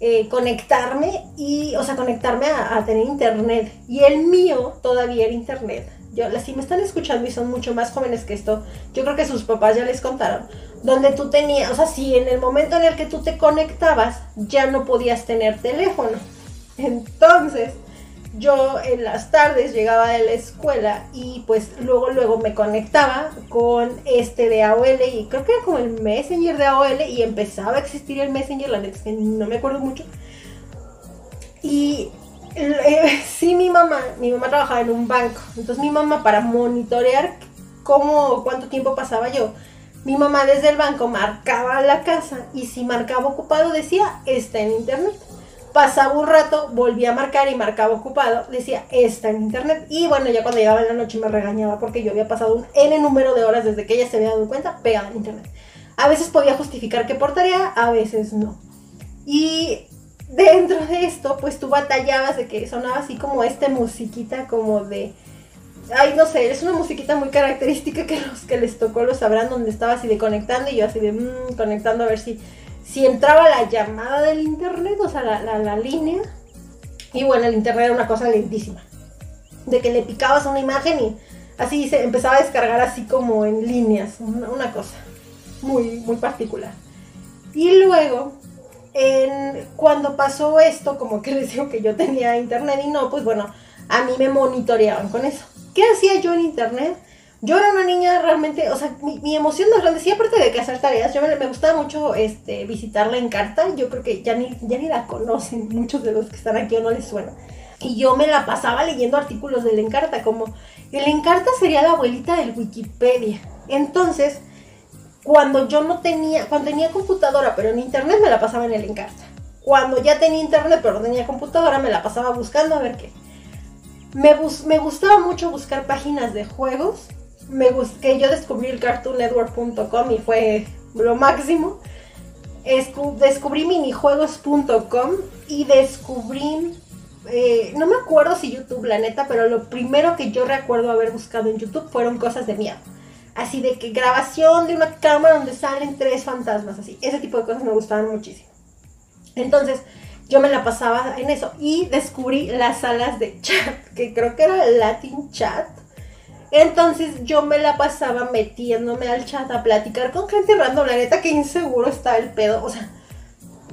eh, conectarme y, o sea, conectarme a, tener internet. Y el mío todavía era internet. Yo, si me están escuchando y son mucho más jóvenes que esto, yo creo que sus papás ya les contaron, donde tú tenías, o sea, si en el momento en el que tú te conectabas ya no podías tener teléfono. Entonces, yo en las tardes llegaba de la escuela y pues luego luego me conectaba con este de AOL y creo que era como el Messenger de AOL y empezaba a existir el Messenger, la neta que no me acuerdo mucho. Y eh, sí mi mamá, mi mamá trabajaba en un banco, entonces mi mamá para monitorear cómo, cuánto tiempo pasaba yo, mi mamá desde el banco marcaba la casa y si marcaba ocupado decía está en internet pasaba un rato, volvía a marcar y marcaba ocupado, decía, está en internet. Y bueno, ya cuando llegaba en la noche me regañaba porque yo había pasado un N número de horas desde que ella se había dado cuenta pegada en internet. A veces podía justificar que por tarea, a veces no. Y dentro de esto, pues tú batallabas de que sonaba así como esta musiquita como de... Ay, no sé, es una musiquita muy característica que los que les tocó lo sabrán, donde estaba así de conectando y yo así de mmm, conectando a ver si si entraba la llamada del internet, o sea, la, línea, y bueno, el internet era una cosa lentísima. De que le picabas una imagen y así se empezaba a descargar así como en líneas, una, cosa muy, muy particular. Y luego, cuando pasó esto, como que les digo que yo tenía internet y no, pues bueno, a mí me monitoreaban con eso. ¿Qué hacía yo en internet? Yo era una niña realmente, o sea, mi, emoción más grande, sí, aparte de que hacer tareas, yo me, gustaba mucho este, visitarla en carta, yo creo que ya ni, ya ni la conocen muchos de los que están aquí o no les suena. Y yo me la pasaba leyendo artículos del Encarta, como el Encarta sería la abuelita del Wikipedia. Entonces, cuando yo no tenía, cuando tenía computadora, pero en internet me la pasaba en el Encarta. Cuando ya tenía internet, pero no tenía computadora, me la pasaba buscando a ver qué. Me, me gustaba mucho buscar páginas de juegos me busqué, yo descubrí el cartoonnetwork.com y fue lo máximo. descubrí minijuegos.com y descubrí, eh, no me acuerdo si YouTube, la neta, pero lo primero que yo recuerdo haber buscado en YouTube fueron cosas de miedo. Así de que grabación de una cámara donde salen tres fantasmas, así. Ese tipo de cosas me gustaban muchísimo. Entonces, yo me la pasaba en eso y descubrí las salas de chat, que creo que era Latin Chat Entonces yo me la pasaba metiéndome al chat a platicar con gente random, la neta que inseguro estaba el pedo, o sea,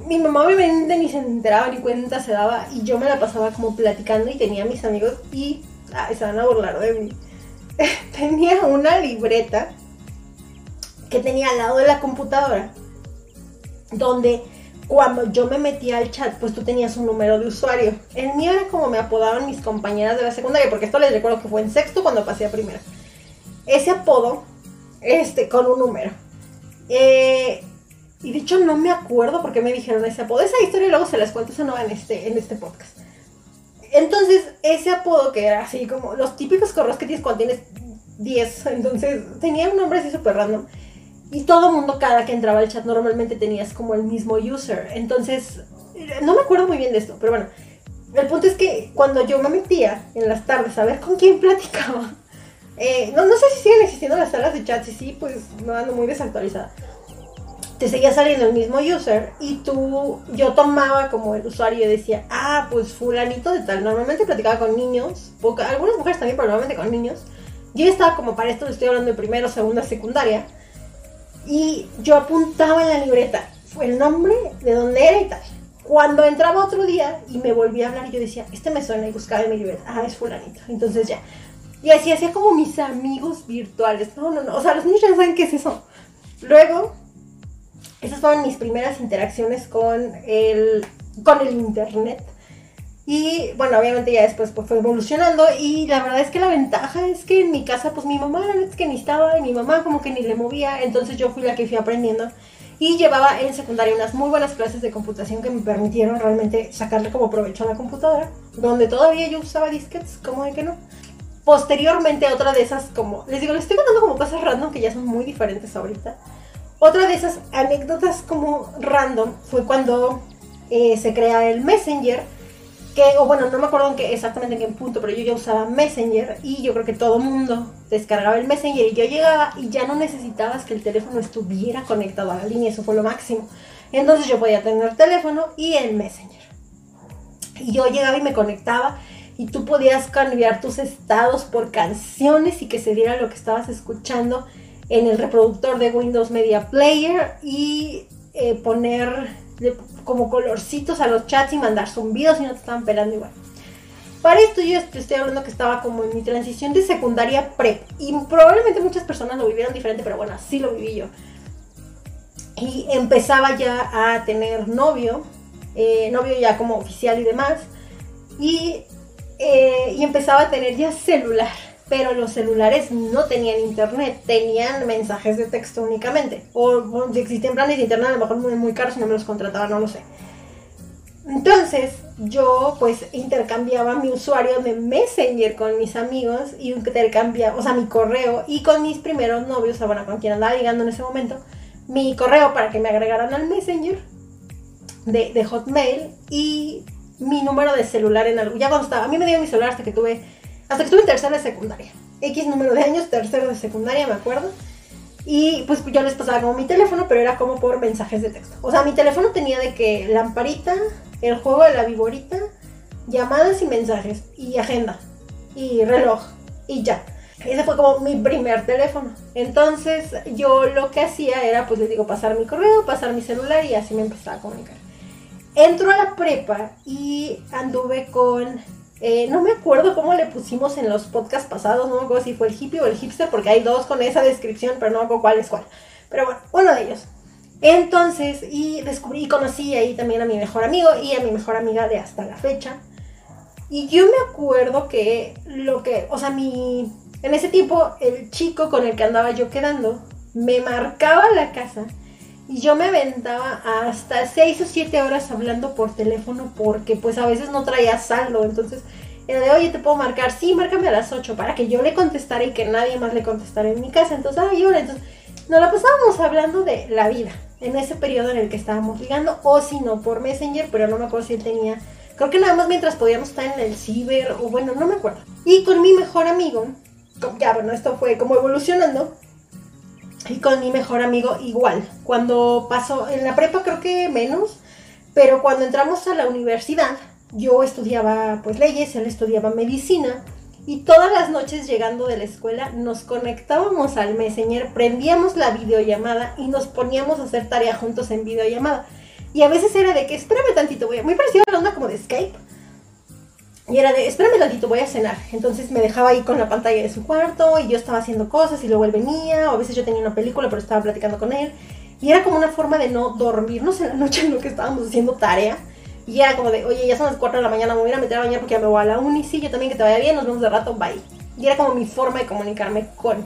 mi mamá obviamente ni se enteraba ni cuenta se daba y yo me la pasaba como platicando y tenía mis amigos y ay, se van a burlar de mí. tenía una libreta que tenía al lado de la computadora donde cuando yo me metía al chat, pues tú tenías un número de usuario. El mío era como me apodaban mis compañeras de la secundaria, porque esto les recuerdo que fue en sexto cuando pasé a primero. Ese apodo, este, con un número. Eh, y de hecho no me acuerdo por qué me dijeron ese apodo. Esa historia luego se las cuento, esa no en este, en este podcast. Entonces, ese apodo que era así como los típicos correos que tienes cuando tienes 10. Entonces, tenía un nombre así súper random. Y todo mundo, cada que entraba al chat, normalmente tenías como el mismo user. Entonces, no me acuerdo muy bien de esto, pero bueno. El punto es que cuando yo me metía en las tardes a ver con quién platicaba, eh, no, no sé si siguen existiendo las salas de chat, si sí, pues no ando muy desactualizada. Te seguía saliendo el mismo user y tú, yo tomaba como el usuario y decía, ah, pues fulanito de tal. Normalmente platicaba con niños, algunas mujeres también, pero normalmente con niños. Yo estaba como para esto, estoy hablando de primero, segunda, secundaria y yo apuntaba en la libreta el nombre, de dónde era y tal. Cuando entraba otro día y me volvía a hablar, yo decía, este me suena y buscaba en mi libreta, ah, es fulanito. Entonces ya. Y así hacía como mis amigos virtuales. No, no, no. O sea, los niños ya saben qué es eso. Luego, esas fueron mis primeras interacciones con el, con el internet. Y bueno, obviamente ya después pues, fue evolucionando y la verdad es que la ventaja es que en mi casa pues mi mamá es que ni estaba y mi mamá como que ni le movía, entonces yo fui la que fui aprendiendo y llevaba en secundaria unas muy buenas clases de computación que me permitieron realmente sacarle como provecho a la computadora, donde todavía yo usaba disquetes, como de que no. Posteriormente otra de esas como, les digo, les estoy contando como cosas random que ya son muy diferentes ahorita. Otra de esas anécdotas como random fue cuando eh, se crea el Messenger que, o bueno, no me acuerdo en qué, exactamente en qué punto, pero yo ya usaba Messenger y yo creo que todo mundo descargaba el Messenger y yo llegaba y ya no necesitabas que el teléfono estuviera conectado a la línea, eso fue lo máximo. Entonces yo podía tener teléfono y el Messenger. Y yo llegaba y me conectaba y tú podías cambiar tus estados por canciones y que se diera lo que estabas escuchando en el reproductor de Windows Media Player y eh, poner como colorcitos a los chats y mandar zumbidos y no te estaban pelando igual. Para esto yo estoy hablando que estaba como en mi transición de secundaria prep y probablemente muchas personas lo vivieron diferente, pero bueno, así lo viví yo. Y empezaba ya a tener novio, eh, novio ya como oficial y demás, y, eh, y empezaba a tener ya celular pero los celulares no tenían internet, tenían mensajes de texto únicamente. O, si existían planes de internet, a lo mejor muy, muy caros y no me los contrataba, no lo sé. Entonces yo pues intercambiaba mi usuario de Messenger con mis amigos y intercambiaba, o sea, mi correo y con mis primeros novios, o bueno, con quien andaba llegando en ese momento, mi correo para que me agregaran al Messenger de, de Hotmail y mi número de celular en algo. Ya cuando estaba, a mí me dio mi celular hasta que tuve hasta que estuve en tercera de secundaria. X número de años, tercero de secundaria, me acuerdo. Y pues yo les pasaba como mi teléfono, pero era como por mensajes de texto. O sea, mi teléfono tenía de que lamparita, el juego de la viborita, llamadas y mensajes, y agenda, y reloj, y ya. Ese fue como mi primer teléfono. Entonces yo lo que hacía era, pues les digo, pasar mi correo, pasar mi celular y así me empezaba a comunicar. Entro a la prepa y anduve con eh, no me acuerdo cómo le pusimos en los podcasts pasados, no me acuerdo si fue el hippie o el hipster, porque hay dos con esa descripción, pero no me acuerdo cuál es cuál. Pero bueno, uno de ellos. Entonces, y descubrí y conocí ahí también a mi mejor amigo y a mi mejor amiga de hasta la fecha. Y yo me acuerdo que lo que, o sea, mi, en ese tiempo el chico con el que andaba yo quedando me marcaba la casa yo me aventaba hasta 6 o 7 horas hablando por teléfono porque pues a veces no traía saldo. Entonces era de, oye, te puedo marcar, sí, márcame a las 8 para que yo le contestara y que nadie más le contestara en mi casa. Entonces, ay, hola, entonces nos la pasábamos hablando de la vida en ese periodo en el que estábamos ligando o si no por Messenger, pero no me acuerdo si él tenía, creo que nada más mientras podíamos estar en el ciber o bueno, no me acuerdo. Y con mi mejor amigo, ya bueno, esto fue como evolucionando y con mi mejor amigo igual. Cuando pasó, en la prepa creo que menos, pero cuando entramos a la universidad, yo estudiaba pues leyes, él estudiaba medicina Y todas las noches llegando de la escuela nos conectábamos al Messenger, prendíamos la videollamada y nos poníamos a hacer tarea juntos en videollamada. Y a veces era de que, espérame tantito, voy a... Muy parecido a la onda como de Skype. Y era de, espérame tantito, voy a cenar. Entonces me dejaba ahí con la pantalla de su cuarto y yo estaba haciendo cosas y luego él venía. O a veces yo tenía una película pero estaba platicando con él. Y era como una forma de no dormirnos en la noche en lo que estábamos haciendo tarea. Y era como de, oye, ya son las 4 de la mañana, me voy a meter a bañar porque ya me voy a la uni. Sí, yo también que te vaya bien, nos vemos de rato, bye. Y era como mi forma de comunicarme con.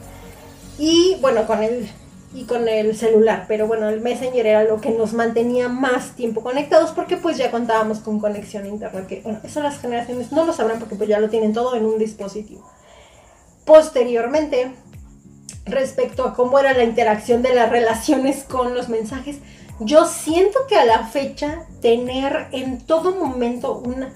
Y bueno, con el, y con el celular. Pero bueno, el Messenger era lo que nos mantenía más tiempo conectados porque pues ya contábamos con conexión a internet. Que bueno, eso las generaciones no lo sabrán porque pues ya lo tienen todo en un dispositivo. Posteriormente, respecto a cómo era la interacción de las relaciones con los mensajes, yo siento que a la fecha tener en todo momento una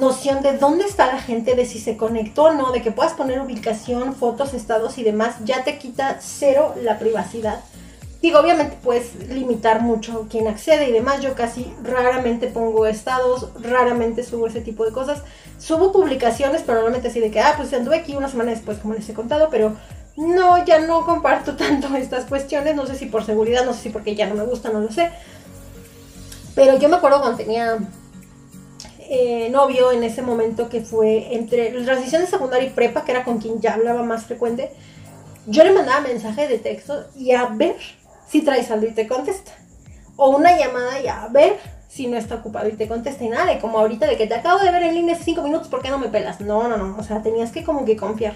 noción de dónde está la gente, de si se conectó o no, de que puedas poner ubicación, fotos, estados y demás, ya te quita cero la privacidad. Digo, obviamente puedes limitar mucho quién accede y demás. Yo casi raramente pongo estados, raramente subo ese tipo de cosas. Subo publicaciones, pero normalmente así de que, ah, pues anduve aquí una semana después, como les he contado, pero no, ya no comparto tanto estas cuestiones, no sé si por seguridad, no sé si porque ya no me gusta, no lo sé. Pero yo me acuerdo cuando tenía eh, novio en ese momento que fue entre la transición de secundaria y prepa, que era con quien ya hablaba más frecuente, yo le mandaba mensaje de texto y a ver si trae saldo y te contesta. O una llamada y a ver si no está ocupado y te contesta y nada, como ahorita de que te acabo de ver en línea hace cinco minutos, ¿por qué no me pelas? No, no, no, o sea, tenías que como que confiar.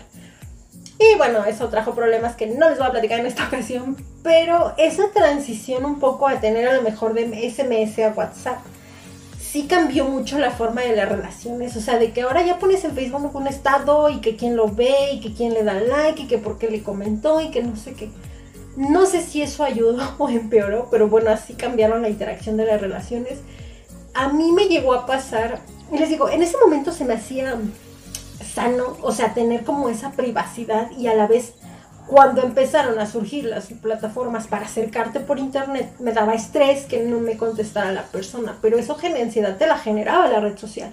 Y bueno, eso trajo problemas que no les voy a platicar en esta ocasión, pero esa transición un poco a tener a lo mejor de SMS a WhatsApp, sí cambió mucho la forma de las relaciones, o sea, de que ahora ya pones en Facebook un estado y que quién lo ve y que quién le da like y que por qué le comentó y que no sé qué. No sé si eso ayudó o empeoró, pero bueno, así cambiaron la interacción de las relaciones. A mí me llegó a pasar, y les digo, en ese momento se me hacía sano, o sea, tener como esa privacidad y a la vez cuando empezaron a surgir las plataformas para acercarte por internet, me daba estrés que no me contestara la persona, pero eso ansiedad te la generaba la red social.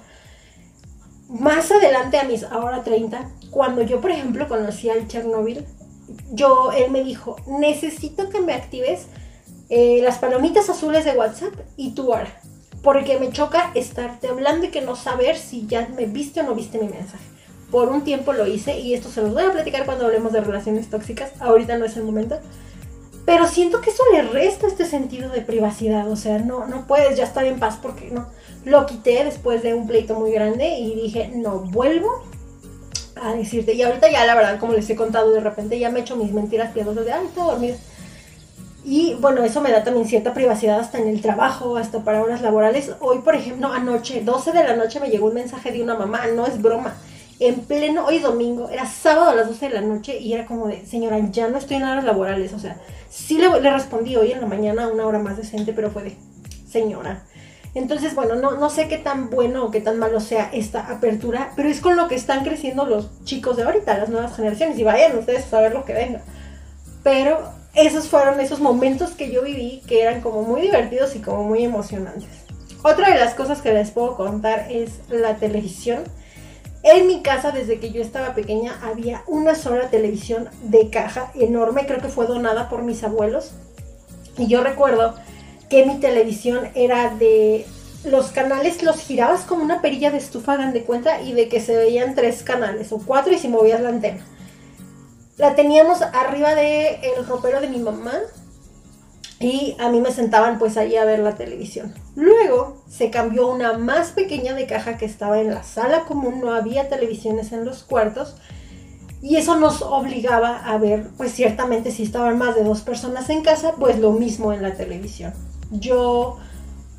Más adelante a mis ahora 30, cuando yo por ejemplo conocí al Chernobyl, yo, él me dijo, necesito que me actives eh, las palomitas azules de WhatsApp y tú ahora, porque me choca estarte hablando y que no saber si ya me viste o no viste mi mensaje por un tiempo lo hice y esto se los voy a platicar cuando hablemos de relaciones tóxicas. Ahorita no es el momento. Pero siento que eso le resta este sentido de privacidad. O sea, no, no puedes ya estar en paz porque no. Lo quité después de un pleito muy grande y dije, no vuelvo a decirte. Y ahorita ya, la verdad, como les he contado de repente, ya me he hecho mis mentiras piadosas de, ay, estoy dormida. Y bueno, eso me da también cierta privacidad hasta en el trabajo, hasta para horas laborales. Hoy, por ejemplo, anoche, 12 de la noche, me llegó un mensaje de una mamá, no es broma en pleno, hoy domingo, era sábado a las 12 de la noche y era como de, señora, ya no estoy en horas laborales, o sea, sí le, le respondí hoy en la mañana una hora más decente, pero fue de, señora. Entonces, bueno, no, no sé qué tan bueno o qué tan malo sea esta apertura, pero es con lo que están creciendo los chicos de ahorita, las nuevas generaciones, y vayan ustedes a saber lo que venga. Pero esos fueron esos momentos que yo viví que eran como muy divertidos y como muy emocionantes. Otra de las cosas que les puedo contar es la televisión en mi casa, desde que yo estaba pequeña, había una sola televisión de caja enorme, creo que fue donada por mis abuelos. Y yo recuerdo que mi televisión era de los canales, los girabas como una perilla de estufa, dan de cuenta, y de que se veían tres canales o cuatro y si movías la antena. La teníamos arriba del el ropero de mi mamá y a mí me sentaban pues ahí a ver la televisión. Luego se cambió una más pequeña de caja que estaba en la sala común, no había televisiones en los cuartos y eso nos obligaba a ver pues ciertamente si estaban más de dos personas en casa pues lo mismo en la televisión. Yo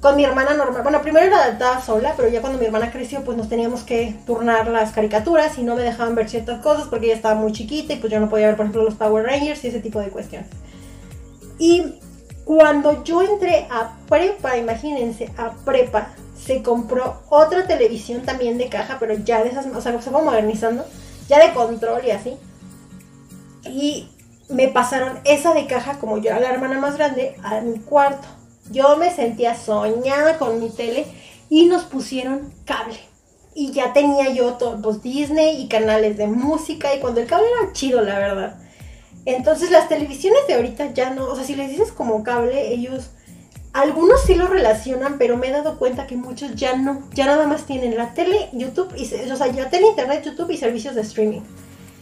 con mi hermana normal, bueno primero la estaba sola pero ya cuando mi hermana creció pues nos teníamos que turnar las caricaturas y no me dejaban ver ciertas cosas porque ella estaba muy chiquita y pues yo no podía ver por ejemplo los Power Rangers y ese tipo de cuestiones. Y cuando yo entré a prepa, imagínense, a prepa, se compró otra televisión también de caja, pero ya de esas, o sea, se fue modernizando, ya de control y así. Y me pasaron esa de caja, como yo era la hermana más grande, a mi cuarto. Yo me sentía soñada con mi tele y nos pusieron cable. y ya tenía yo todo, pues Disney y canales de música y cuando el cable era chido, la verdad. Entonces las televisiones de ahorita ya no, o sea, si les dices como cable, ellos, algunos sí lo relacionan, pero me he dado cuenta que muchos ya no, ya nada más tienen la tele, YouTube, y, o sea, ya tele, internet, YouTube y servicios de streaming.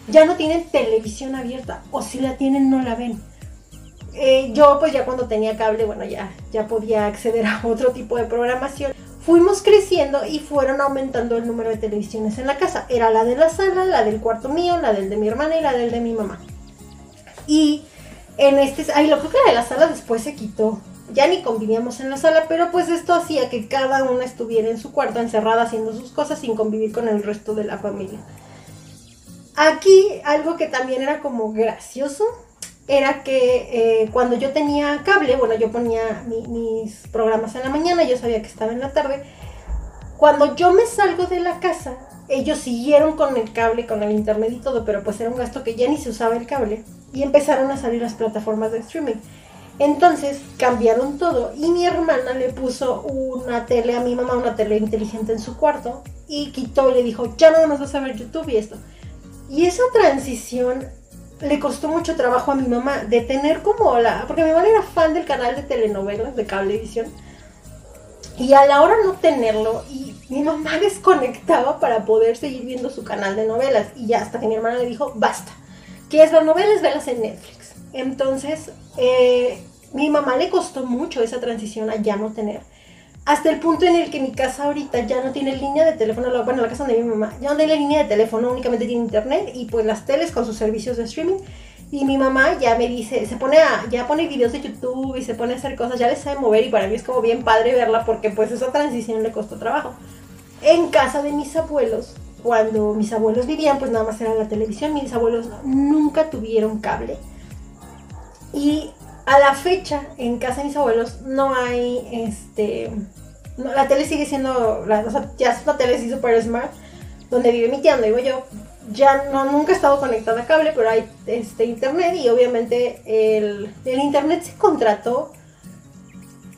Ya no tienen televisión abierta, o si la tienen no la ven. Eh, yo pues ya cuando tenía cable, bueno, ya, ya podía acceder a otro tipo de programación. Fuimos creciendo y fueron aumentando el número de televisiones en la casa. Era la de la sala, la del cuarto mío, la del de mi hermana y la del de mi mamá. Y en este, ay, lo creo que la de la sala después se quitó. Ya ni convivíamos en la sala, pero pues esto hacía que cada una estuviera en su cuarto encerrada haciendo sus cosas sin convivir con el resto de la familia. Aquí algo que también era como gracioso era que eh, cuando yo tenía cable, bueno, yo ponía mis programas en la mañana, yo sabía que estaba en la tarde. Cuando yo me salgo de la casa, ellos siguieron con el cable, con el internet y todo, pero pues era un gasto que ya ni se usaba el cable y empezaron a salir las plataformas de streaming. Entonces cambiaron todo y mi hermana le puso una tele a mi mamá, una tele inteligente en su cuarto y quitó y le dijo, ya nada más vas a ver YouTube y esto. Y esa transición le costó mucho trabajo a mi mamá de tener como la... Porque mi mamá era fan del canal de telenovelas de cablevisión. Y a la hora no tenerlo, y mi mamá desconectaba para poder seguir viendo su canal de novelas. Y ya hasta que mi hermana le dijo, basta es las novelas? Velas en Netflix. Entonces, eh, mi mamá le costó mucho esa transición a ya no tener. Hasta el punto en el que mi casa ahorita ya no tiene línea de teléfono, bueno, la casa de mi mamá, ya no tiene línea de teléfono, únicamente tiene internet y pues las teles con sus servicios de streaming. Y mi mamá ya me dice, se pone a, ya pone videos de YouTube y se pone a hacer cosas, ya le sabe mover y para mí es como bien padre verla porque pues esa transición le costó trabajo. En casa de mis abuelos, cuando mis abuelos vivían, pues nada más era la televisión. Mis abuelos nunca tuvieron cable. Y a la fecha, en casa de mis abuelos, no hay este. la tele sigue siendo. La, ya es una tele así super smart. Donde vive mi tía, donde digo yo. Ya no, nunca he estado conectada a cable, pero hay este internet. Y obviamente el, el internet se contrató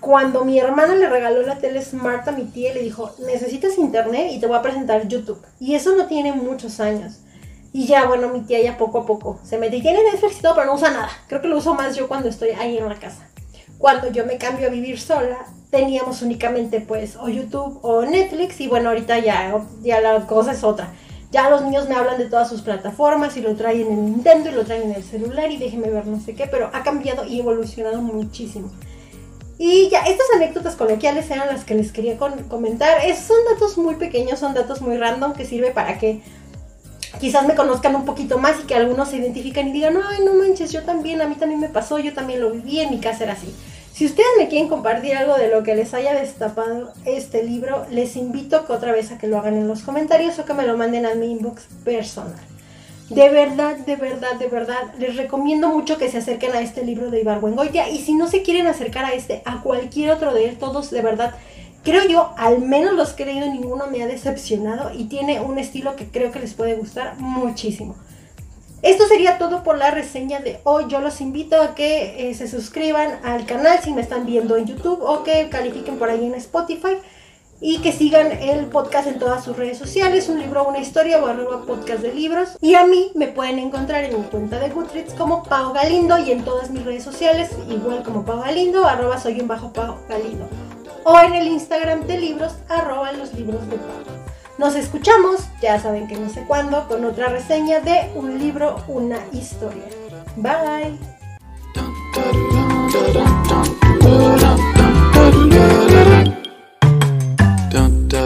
cuando mi hermana le regaló la tele Smart a mi tía, le dijo, necesitas internet y te voy a presentar YouTube. Y eso no tiene muchos años. Y ya, bueno, mi tía ya poco a poco se mete y tiene Netflix y todo, pero no usa nada. Creo que lo uso más yo cuando estoy ahí en la casa. Cuando yo me cambio a vivir sola, teníamos únicamente pues o YouTube o Netflix y bueno, ahorita ya, ya la cosa es otra. Ya los niños me hablan de todas sus plataformas y lo traen en Nintendo y lo traen en el celular y déjenme ver no sé qué, pero ha cambiado y evolucionado muchísimo. Y ya, estas anécdotas coloquiales eran las que les quería comentar. Es, son datos muy pequeños, son datos muy random que sirve para que quizás me conozcan un poquito más y que algunos se identifiquen y digan, ay, no manches, yo también, a mí también me pasó, yo también lo viví, en mi casa era así. Si ustedes me quieren compartir algo de lo que les haya destapado este libro, les invito que otra vez a que lo hagan en los comentarios o que me lo manden a mi inbox personal. De verdad, de verdad, de verdad, les recomiendo mucho que se acerquen a este libro de Ibargüengoitia y si no se quieren acercar a este, a cualquier otro de él, todos de verdad, creo yo, al menos los que he leído, ninguno me ha decepcionado y tiene un estilo que creo que les puede gustar muchísimo. Esto sería todo por la reseña de hoy. Yo los invito a que eh, se suscriban al canal si me están viendo en YouTube o que califiquen por ahí en Spotify y que sigan el podcast en todas sus redes sociales, un libro, una historia o arroba podcast de libros. Y a mí me pueden encontrar en mi cuenta de Goodreads como Pau Galindo y en todas mis redes sociales, igual como Pau Galindo, arroba soy un bajo Pau Galindo. O en el Instagram de libros, arroba los libros de Pau. Nos escuchamos, ya saben que no sé cuándo, con otra reseña de un libro, una historia. Bye.